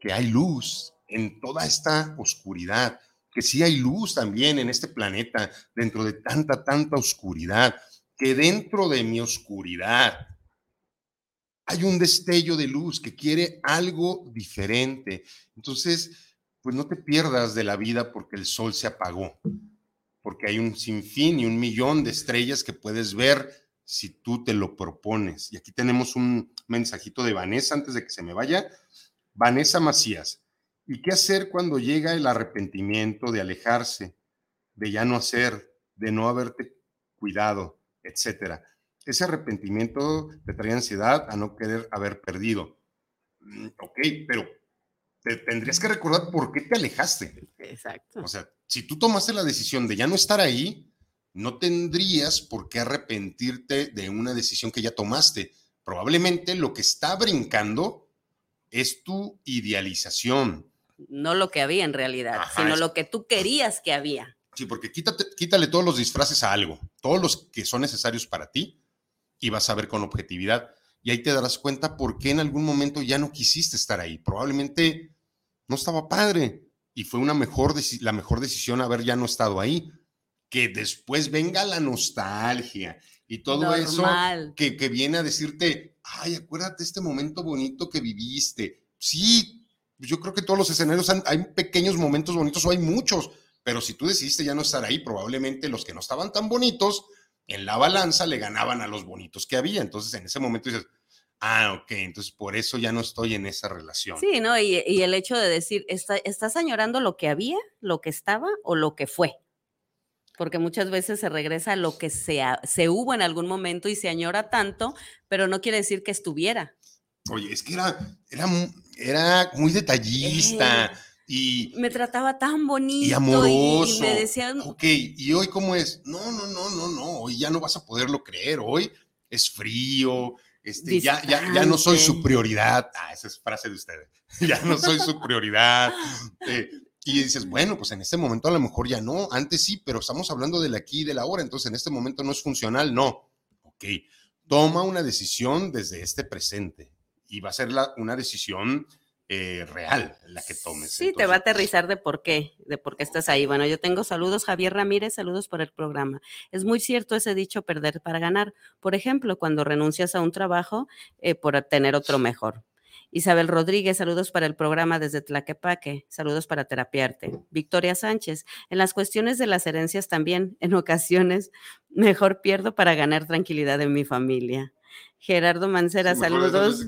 que hay luz, en toda esta oscuridad, que sí hay luz también en este planeta, dentro de tanta, tanta oscuridad, que dentro de mi oscuridad hay un destello de luz que quiere algo diferente. Entonces, pues no te pierdas de la vida porque el sol se apagó, porque hay un sinfín y un millón de estrellas que puedes ver si tú te lo propones. Y aquí tenemos un mensajito de Vanessa antes de que se me vaya. Vanessa Macías, ¿Y qué hacer cuando llega el arrepentimiento de alejarse, de ya no hacer, de no haberte cuidado, etcétera? Ese arrepentimiento te trae ansiedad a no querer haber perdido. Mm, ok, pero te tendrías que recordar por qué te alejaste. Exacto. O sea, si tú tomaste la decisión de ya no estar ahí, no tendrías por qué arrepentirte de una decisión que ya tomaste. Probablemente lo que está brincando es tu idealización, no lo que había en realidad, sino lo que tú querías que había. Sí, porque quítate, quítale todos los disfraces a algo, todos los que son necesarios para ti, y vas a ver con objetividad. Y ahí te darás cuenta por qué en algún momento ya no quisiste estar ahí. Probablemente no estaba padre y fue una mejor la mejor decisión haber ya no estado ahí. Que después venga la nostalgia y todo eso que, que viene a decirte, ay, acuérdate este momento bonito que viviste. Sí, yo creo que todos los escenarios hay pequeños momentos bonitos o hay muchos, pero si tú decidiste ya no estar ahí, probablemente los que no estaban tan bonitos en la balanza le ganaban a los bonitos que había. Entonces en ese momento dices, ah, ok, entonces por eso ya no estoy en esa relación. Sí, ¿no? Y, el hecho de decir, ¿estás añorando lo que había, lo que estaba o lo que fue? Porque muchas veces se regresa a lo que se, se hubo en algún momento y se añora tanto, pero no quiere decir que estuviera. Oye, es que era, era, era muy detallista. Y me trataba tan bonito y amoroso. Y, me decían, ok, ¿y hoy cómo es? No, no, no, no, no, hoy ya no vas a poderlo creer, hoy es frío, este, ya, ya, ya, no soy su prioridad. Ah, esa es frase de ustedes. ya no soy su prioridad. Eh, Y dices, bueno, pues en este momento a lo mejor ya no, antes sí, pero estamos hablando del aquí y del ahora, entonces en este momento no es funcional, no. Ok, toma una decisión desde este presente y va a ser la, una decisión eh, real la que tomes. Sí, te va a aterrizar de por qué, de por qué estás ahí. Bueno, yo tengo saludos, Javier Ramírez, saludos por el programa. Es muy cierto ese dicho, perder para ganar. Por ejemplo, cuando renuncias a un trabajo eh, por tener otro mejor. Isabel Rodríguez, saludos para el programa desde Tlaquepaque, saludos para Terapiarte. Victoria Sánchez, en las cuestiones de las herencias también, en ocasiones, mejor pierdo para ganar tranquilidad en mi familia. Gerardo Mancera, saludos.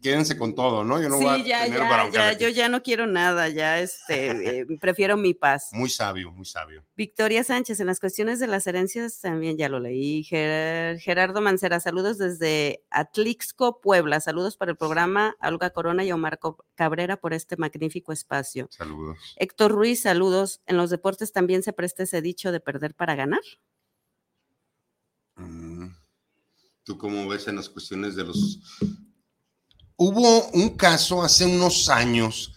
quédense con todo, ¿no? Yo no voy a ya, tener ya, ya, yo ya no quiero nada, ya este, eh, prefiero mi paz. Muy sabio, muy sabio. Victoria Sánchez, en las cuestiones de las herencias también ya lo leí. Gerardo Mancera, saludos desde Atlixco, Puebla. Saludos para el programa Alga Corona y Omar Cabrera por este magnífico espacio. Saludos. Héctor Ruiz, saludos. En los deportes también se presta ese dicho de perder para ganar. Mm. ¿Tú cómo ves en las cuestiones de los... Hubo un caso hace unos años,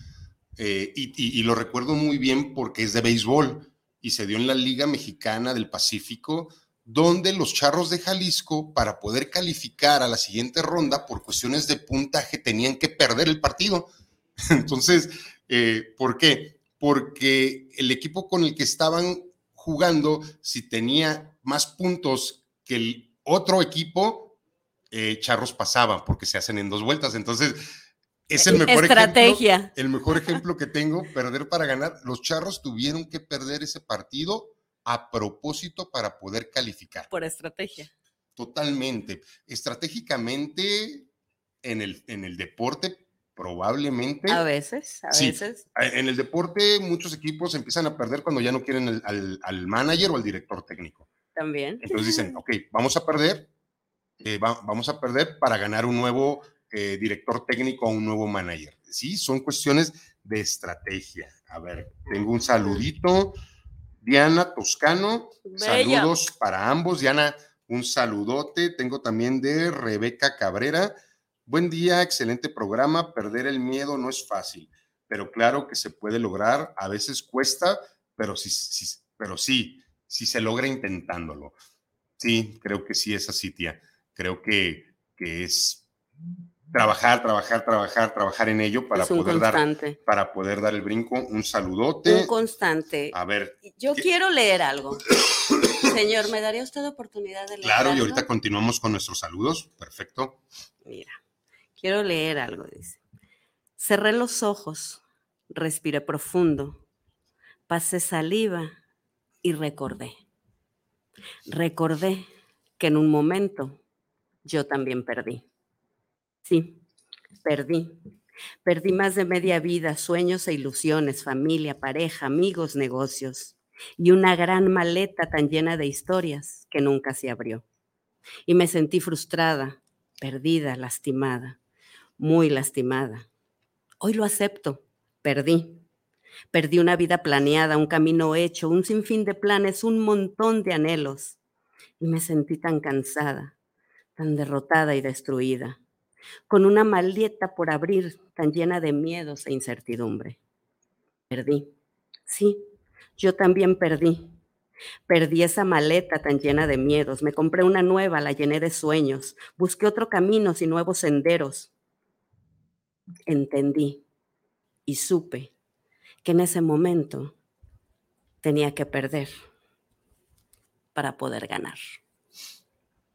eh, y, lo recuerdo muy bien porque es de béisbol, y se dio en la Liga Mexicana del Pacífico, donde los Charros de Jalisco, para poder calificar a la siguiente ronda por cuestiones de puntaje, tenían que perder el partido. Entonces, eh, ¿por qué? Porque el equipo con el que estaban jugando, si tenía más puntos que el otro equipo, eh, Charros pasaban porque se hacen en dos vueltas. Entonces, es el mejor Estrategia. ejemplo. El mejor ejemplo que tengo, perder para ganar. Los Charros tuvieron que perder ese partido a propósito para poder calificar. Por estrategia. Totalmente. Estratégicamente, en el, en el deporte, probablemente. A veces, a veces. En el deporte, muchos equipos empiezan a perder cuando ya no quieren al, al manager o al director técnico. También. Entonces dicen, ok, vamos a perder, eh, vamos a perder para ganar un nuevo eh, director técnico o un nuevo manager. Sí, son cuestiones de estrategia. A ver, tengo un saludito. Diana Toscano, saludos para ambos. Diana, un saludote. Tengo también de Rebeca Cabrera. Buen día, excelente programa. Perder el miedo no es fácil, pero claro que se puede lograr. A veces cuesta, pero sí, sí pero sí, si se logra intentándolo. Sí, creo que sí es así, tía. Creo que, que es trabajar, trabajar, trabajar, trabajar en ello para poder dar para poder dar el brinco. Un saludote. Un constante. A ver. Yo quiero leer algo. Señor, ¿me daría usted oportunidad de leer? Claro, y ahorita continuamos con nuestros saludos. Perfecto. Mira, quiero leer algo, dice. Cerré los ojos, respiré profundo, pasé saliva y recordé. Recordé que en un momento yo también perdí. Sí, perdí. Perdí más de media vida, sueños e ilusiones, familia, pareja, amigos, negocios y una gran maleta tan llena de historias que nunca se abrió. Y me sentí frustrada, perdida, lastimada, muy lastimada. Hoy lo acepto, perdí. Perdí una vida planeada, un camino hecho, un sinfín de planes, un montón de anhelos. Y me sentí tan cansada, tan derrotada y destruida, con una maleta por abrir tan llena de miedos e incertidumbre. Perdí. Sí, yo también perdí. Perdí esa maleta tan llena de miedos. Me compré una nueva, la llené de sueños. Busqué otro camino y nuevos senderos. Entendí y supe que en ese momento tenía que perder para poder ganar.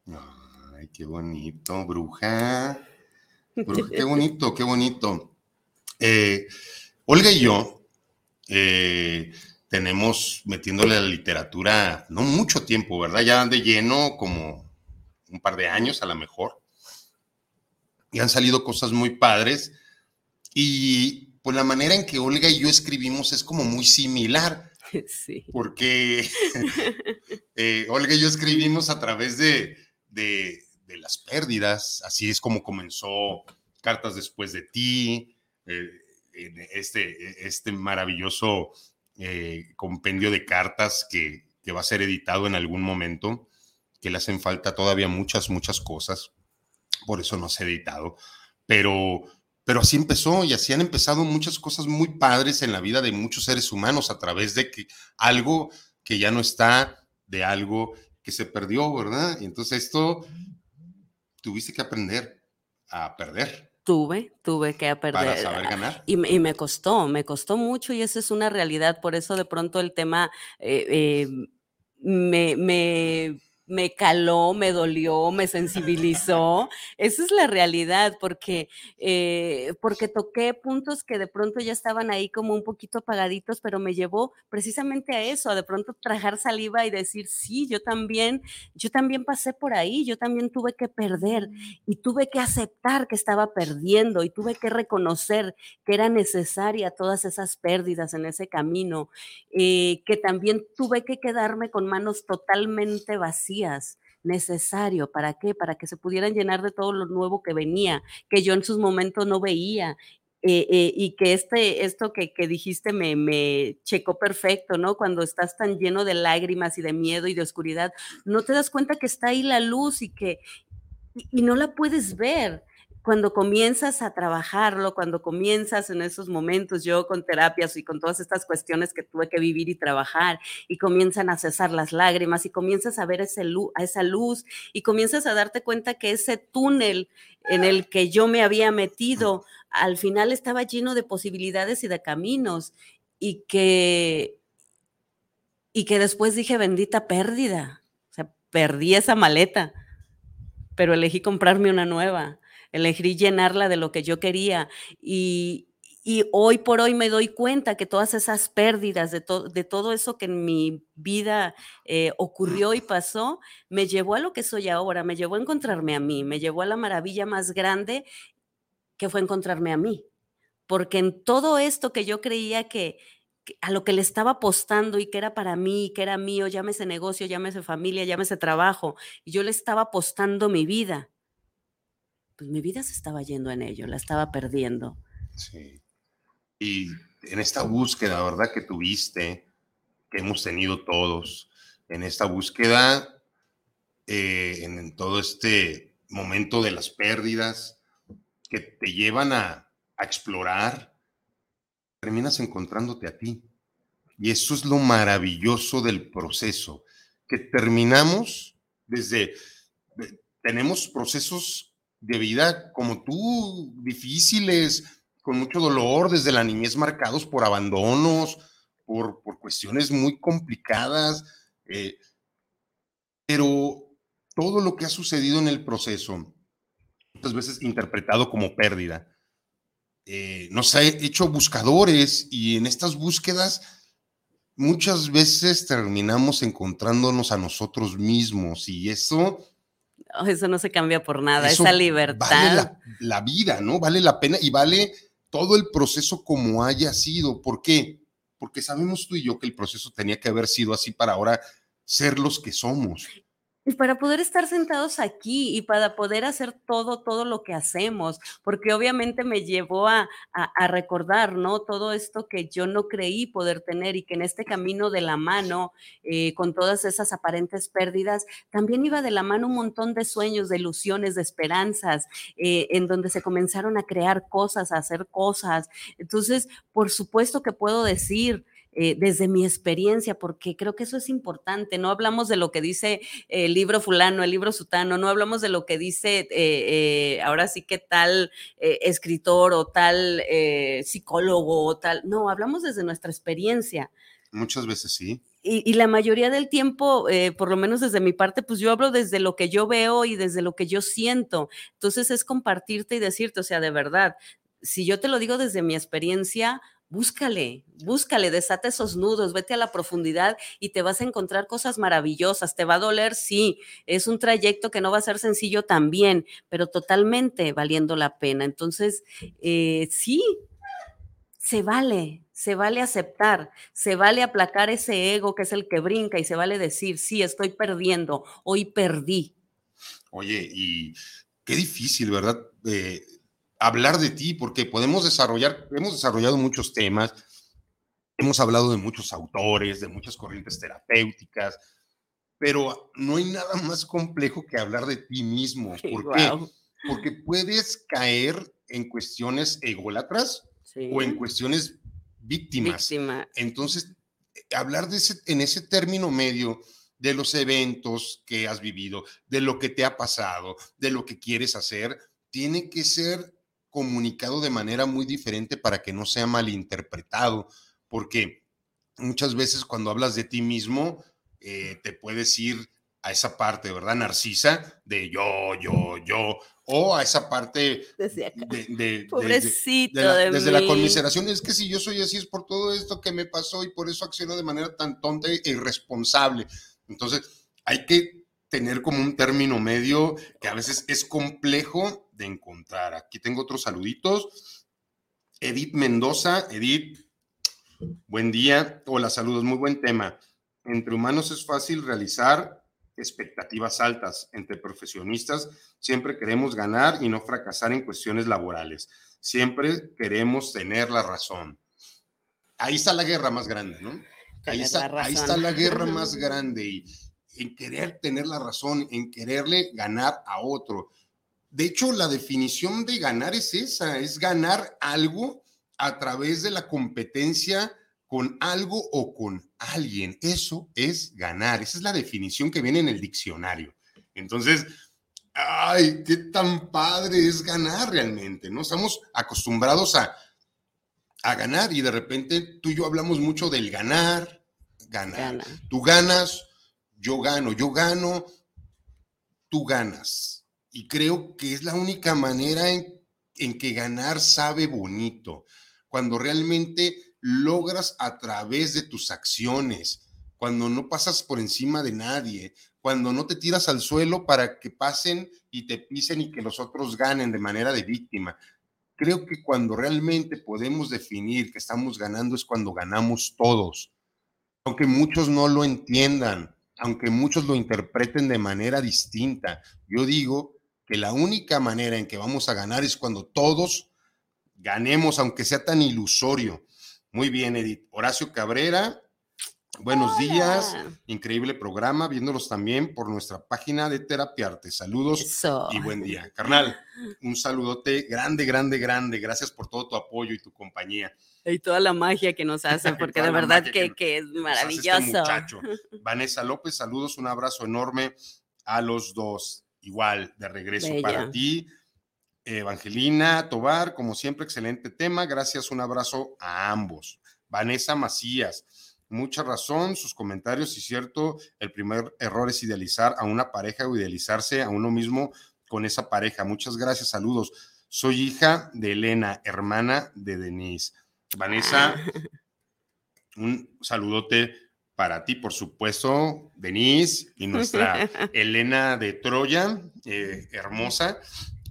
Ay, qué bonito, bruja. qué bonito, qué bonito. Eh, Olga y yo eh, tenemos metiéndole a la literatura no mucho tiempo, ¿verdad? Ya de lleno como un par de años a lo mejor. Y han salido cosas muy padres. Y pues la manera en que Olga y yo escribimos es como muy similar. Sí. Porque eh, Olga y yo escribimos a través de, de, las pérdidas, así es como comenzó Cartas después de ti, eh, este, este maravilloso eh, compendio de cartas que, que va a ser editado en algún momento, que le hacen falta todavía muchas, muchas cosas, por eso no se ha editado, pero pero así empezó y así han empezado muchas cosas muy padres en la vida de muchos seres humanos a través de que algo que ya no está, de algo que se perdió, ¿verdad? Y entonces esto tuviste que aprender a perder. Tuve, tuve que aprender. Para saber ganar. Y, y, me costó, me costó mucho y esa es una realidad. Por eso de pronto el tema eh, eh, me, me me caló, me dolió, me sensibilizó. Esa es la realidad, porque, eh, porque toqué puntos que de pronto ya estaban ahí como un poquito apagaditos, pero me llevó precisamente a eso, a de pronto trajar saliva y decir, sí, yo también, yo también pasé por ahí, yo también tuve que perder y tuve que aceptar que estaba perdiendo y tuve que reconocer que era necesaria todas esas pérdidas en ese camino, eh, que también tuve que quedarme con manos totalmente vacías necesario. ¿Para qué? Para que se pudieran llenar de todo lo nuevo que venía, que yo en sus momentos no veía. Eh, eh, y que este, esto que, que dijiste me, me checó perfecto, ¿no? Cuando estás tan lleno de lágrimas y de miedo y de oscuridad, no te das cuenta que está ahí la luz y que y, y no la puedes ver cuando comienzas a trabajarlo, cuando comienzas en esos momentos, yo con terapias y con todas estas cuestiones que tuve que vivir y trabajar, y comienzan a cesar las lágrimas, y comienzas a ver esa luz, y comienzas a darte cuenta que ese túnel en el que yo me había metido, al final estaba lleno de posibilidades y de caminos, y que, y que después dije, bendita pérdida, o sea, perdí esa maleta, pero elegí comprarme una nueva elegí llenarla de lo que yo quería y, y hoy por hoy me doy cuenta que todas esas pérdidas de, de todo eso que en mi vida eh, ocurrió y pasó, me llevó a lo que soy ahora, me llevó a encontrarme a mí, me llevó a la maravilla más grande que fue encontrarme a mí. Porque en todo esto que yo creía que, que a lo que le estaba apostando y que era para mí, que era mío, llámese negocio, llámese familia, llámese trabajo, y yo le estaba apostando mi vida pues mi vida se estaba yendo en ello, la estaba perdiendo. Sí. Y en esta búsqueda, ¿verdad? Que tuviste, que hemos tenido todos, en esta búsqueda, eh, en, todo este momento de las pérdidas que te llevan a, a explorar, terminas encontrándote a ti. Y eso es lo maravilloso del proceso, que terminamos desde, tenemos procesos de vida como tú, difíciles, con mucho dolor desde la niñez marcados por abandonos, por, por cuestiones muy complicadas, eh, pero todo lo que ha sucedido en el proceso, muchas veces interpretado como pérdida, eh, nos ha hecho buscadores y en estas búsquedas muchas veces terminamos encontrándonos a nosotros mismos y eso eso no se cambia por nada, esa libertad. Vale la, vida, ¿no? Vale la pena y vale todo el proceso como haya sido. ¿Por qué? Porque sabemos tú y yo que el proceso tenía que haber sido así para ahora ser los que somos. Y para poder estar sentados aquí y para poder hacer todo, todo lo que hacemos, porque obviamente me llevó a, a, recordar, ¿no? Todo esto que yo no creí poder tener y que en este camino de la mano, eh, con todas esas aparentes pérdidas, también iba de la mano un montón de sueños, de ilusiones, de esperanzas, eh, en donde se comenzaron a crear cosas, a hacer cosas. Entonces, por supuesto que puedo decir, eh, desde mi experiencia, porque creo que eso es importante. No hablamos de lo que dice el libro fulano, el libro sutano, no hablamos de lo que dice eh, eh, ahora sí que tal escritor o tal psicólogo o tal. No, hablamos desde nuestra experiencia. Muchas veces sí. Y, y, la mayoría del tiempo, eh, por lo menos desde mi parte, pues yo hablo desde lo que yo veo y desde lo que yo siento. Entonces es compartirte y decirte, o sea, de verdad, si yo te lo digo desde mi experiencia, búscale, búscale, desate esos nudos, vete a la profundidad y te vas a encontrar cosas maravillosas. ¿Te va a doler? Sí, es un trayecto que no va a ser sencillo también, pero totalmente valiendo la pena. Entonces, eh, sí, se vale, se vale aceptar, se vale aplacar ese ego que es el que brinca y se vale decir, sí, estoy perdiendo, hoy perdí. Oye, y qué difícil, ¿verdad? Eh, hablar de ti, porque podemos desarrollar, hemos desarrollado muchos temas, hemos hablado de muchos autores, de muchas corrientes terapéuticas, pero no hay nada más complejo que hablar de ti mismo. ¿Por qué? Porque puedes caer en cuestiones ególatras Sí. o en cuestiones víctimas. Víctima. Entonces, hablar de ese, en ese término medio de los eventos que has vivido, de lo que te ha pasado, de lo que quieres hacer, tiene que ser comunicado de manera muy diferente para que no sea malinterpretado, porque muchas veces cuando hablas de ti mismo, eh, te puedes ir a esa parte, ¿verdad? Narcisa, de yo, yo, yo, o a esa parte Desde acá. de, de- de- de- Pobrecito de la- de desde la conmiseración, es que si yo soy así es por todo esto que me pasó y por eso acciono de manera tan tonta e irresponsable. Entonces, hay que tener como un término medio que a veces es complejo de encontrar. Aquí tengo otros saluditos. Edith Mendoza, Edith, buen día. Hola, saludos, muy buen tema. Entre humanos es fácil realizar expectativas altas. Entre profesionistas siempre queremos ganar y no fracasar en cuestiones laborales. Siempre queremos tener la razón. Ahí está la guerra más grande, ¿no? Ahí está, ahí está la guerra más grande y en querer tener la razón, en quererle ganar a otro. De hecho, la definición de ganar es esa, es ganar algo a través de la competencia con algo o con alguien. Eso es ganar. Esa es la definición que viene en el diccionario. Entonces, ay, qué tan padre es ganar realmente, ¿no? Estamos acostumbrados a, a ganar y de repente tú y yo hablamos mucho del ganar, ganar. Gana. Tú ganas, yo gano, yo gano, tú ganas. Y creo que es la única manera en, en que ganar sabe bonito, cuando realmente logras a través de tus acciones, cuando no pasas por encima de nadie, cuando no te tiras al suelo para que pasen y te pisen y que los otros ganen de manera de víctima. Creo que cuando realmente podemos definir que estamos ganando es cuando ganamos todos aunque muchos no lo entiendan, aunque muchos lo interpreten de manera distinta. Yo digo que la única manera en que vamos a ganar es cuando todos ganemos, aunque sea tan ilusorio. Muy bien, Edith. Horacio Cabrera, buenos días. Increíble programa, viéndolos también por nuestra página de Terapiarte. Saludos Eso. y buen día. Carnal, un saludote grande, grande, grande. Gracias por todo tu apoyo y tu compañía. Y toda la magia que nos hace, porque de verdad que, que que es este maravilloso. muchacho. Vanessa López, saludos, un abrazo enorme a los dos. Igual, de regreso Bella. para ti. Evangelina Tobar, como siempre, excelente tema. Gracias, un abrazo a ambos. Vanessa Macías, mucha razón, sus comentarios, y cierto, el primer error es idealizar a una pareja o idealizarse a uno mismo con esa pareja. Muchas gracias, saludos. Soy hija de Elena, hermana de Denise. Vanessa, un saludote para ti, por supuesto, Denise y nuestra Elena de Troya, eh, hermosa.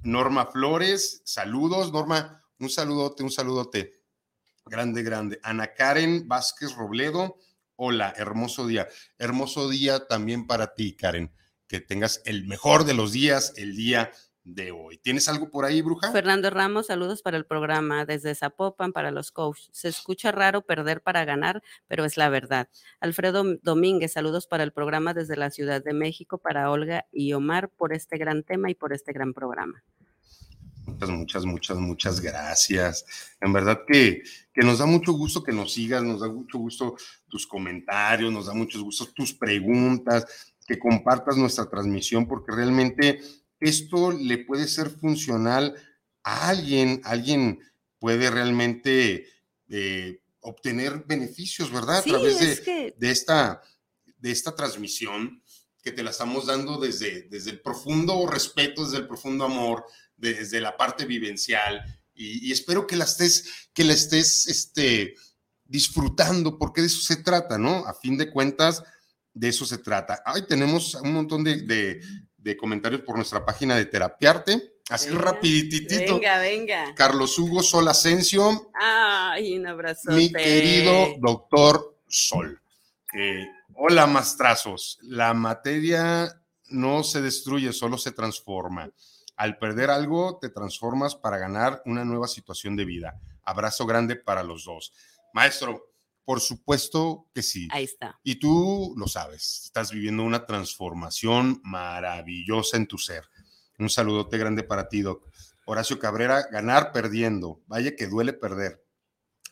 Norma Flores, saludos. Norma, un saludote, un saludote. Grande, grande. Ana Karen Vázquez Robledo, hola, hermoso día. Hermoso día también para ti, Karen. Que tengas el mejor de los días, el día de hoy. ¿Tienes algo por ahí, bruja? Fernando Ramos, saludos para el programa desde Zapopan para los coaches. Se escucha raro perder para ganar, pero es la verdad. Alfredo Domínguez, saludos para el programa desde la Ciudad de México para Olga y Omar por este gran tema y por este gran programa. Muchas, muchas, muchas, muchas gracias. En verdad que, que nos da mucho gusto que nos sigas, nos da mucho gusto tus comentarios, nos da mucho gusto tus preguntas, que compartas nuestra transmisión, porque realmente esto le puede ser funcional a alguien, alguien puede realmente eh, obtener beneficios, ¿verdad? Sí, a través de, es que de esta, de esta transmisión que te la estamos dando desde, desde el profundo respeto, desde el profundo amor, desde la parte vivencial y, y, espero que la estés, que la estés este, disfrutando porque de eso se trata, ¿no? A fin de cuentas, de eso se trata. Ay, tenemos un montón de, de, de comentarios por nuestra página de Terapiarte. Así venga, rapiditito. Venga, venga. Carlos Hugo Sol Asensio. Ay, un abrazo. Mi querido doctor Sol. Eh, hola, mastrazos. La materia no se destruye, solo se transforma. Al perder algo, te transformas para ganar una nueva situación de vida. Abrazo grande para los dos. Maestro, por supuesto que sí. Ahí está. Y tú lo sabes, estás viviendo una transformación maravillosa en tu ser. Un saludote grande para ti, Doc. Horacio Cabrera, ganar perdiendo. Vaya que duele perder.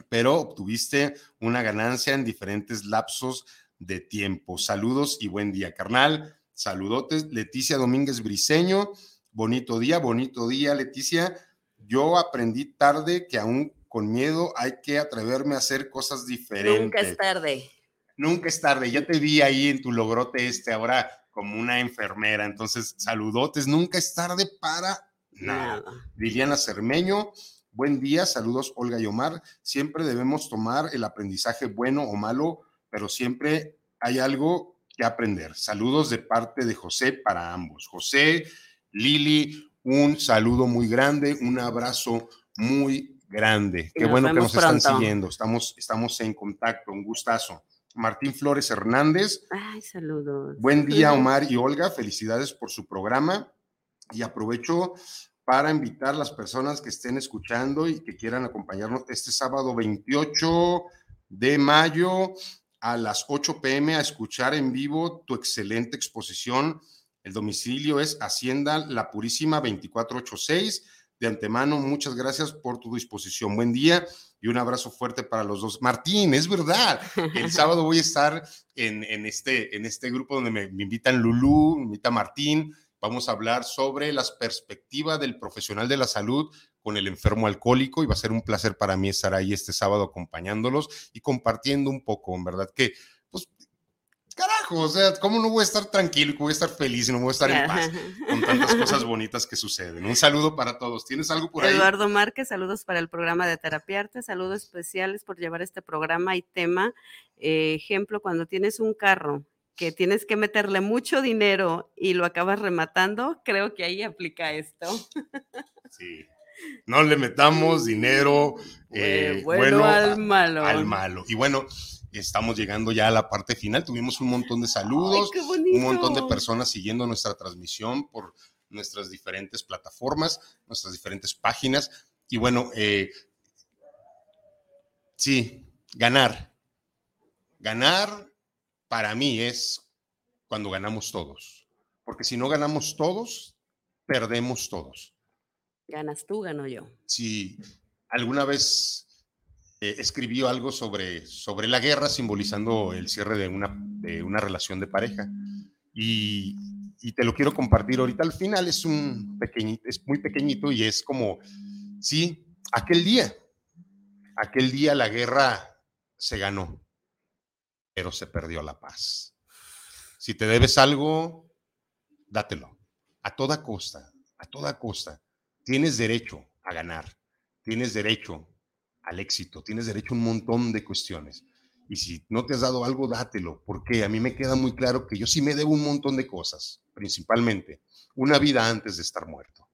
Pero obtuviste una ganancia en diferentes lapsos de tiempo. Saludos y buen día, carnal. Saludotes, Leticia Domínguez Briseño. Bonito día, bonito día, Leticia. Yo aprendí tarde que aún con miedo hay que atreverme a hacer cosas diferentes. Nunca es tarde. Nunca es tarde. Ya te vi ahí en tu logrote este ahora como una enfermera. Entonces, saludotes. Nunca es tarde para nada. Liliana Cermeño. Buen día, saludos Olga y Omar. Siempre debemos tomar el aprendizaje bueno o malo, pero siempre hay algo que aprender. Saludos de parte de José para ambos. José, Lili, un saludo muy grande, un abrazo muy grande. Qué bueno que nos están siguiendo. Estamos, estamos en contacto, un gustazo. Martín Flores Hernández. Ay, saludos. Buen día, Omar y Olga. Felicidades por su programa. Y aprovecho para invitar a las personas que estén escuchando y que quieran acompañarnos este sábado 28 de mayo a las 8 pm a escuchar en vivo tu excelente exposición. El domicilio es Hacienda La Purísima 2486. De antemano, muchas gracias por tu disposición. Buen día y un abrazo fuerte para los dos. Martín, es verdad, el sábado voy a estar en, este, en este grupo donde me, me invitan Lulú, me invita Martín. Vamos a hablar sobre las perspectivas del profesional de la salud con el enfermo alcohólico y va a ser un placer para mí estar ahí este sábado acompañándolos y compartiendo un poco, en verdad que carajo, o sea, ¿cómo no voy a estar tranquilo y voy a estar feliz y no voy a estar en paz con tantas cosas bonitas que suceden? Un saludo para todos. ¿Tienes algo por ahí? Eduardo Márquez, saludos para el programa de Terapiarte, saludos especiales por llevar este programa y tema. Eh, ejemplo, cuando tienes un carro que tienes que meterle mucho dinero y lo acabas rematando, creo que ahí aplica esto. Sí. No le metamos dinero eh, bueno, al malo. Al malo. Y bueno, estamos llegando ya a la parte final. Tuvimos un montón de saludos, un montón de personas siguiendo nuestra transmisión por nuestras diferentes plataformas, nuestras diferentes páginas. Y bueno, eh, sí, ganar. Ganar para mí es cuando ganamos todos. Porque si no ganamos todos, perdemos todos. Ganas tú, gano yo. Si alguna vez eh, escribió algo sobre, sobre la guerra, simbolizando el cierre de una, de una relación de pareja. Y, y, te lo quiero compartir ahorita. Al final es un es muy pequeñito y es como, sí, aquel día, aquel día la guerra se ganó, pero se perdió la paz. Si te debes algo, dátelo, a toda costa, a toda costa. Tienes derecho a ganar, tienes derecho al éxito, tienes derecho a un montón de cuestiones. Y si no te has dado algo, dátelo, porque a mí me queda muy claro que yo sí me debo un montón de cosas, principalmente una vida antes de estar muerto.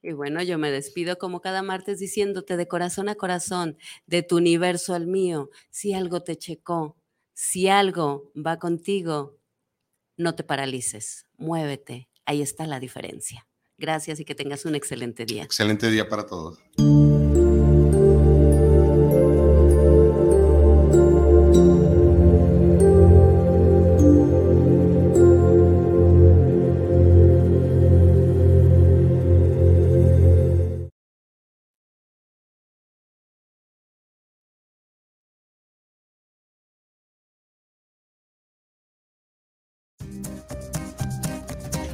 Y bueno, yo me despido como cada martes diciéndote de corazón a corazón, de tu universo al mío, si algo te checó, si algo va contigo, no te paralices, muévete, ahí está la diferencia. Gracias y que tengas un excelente día. Excelente día para todos.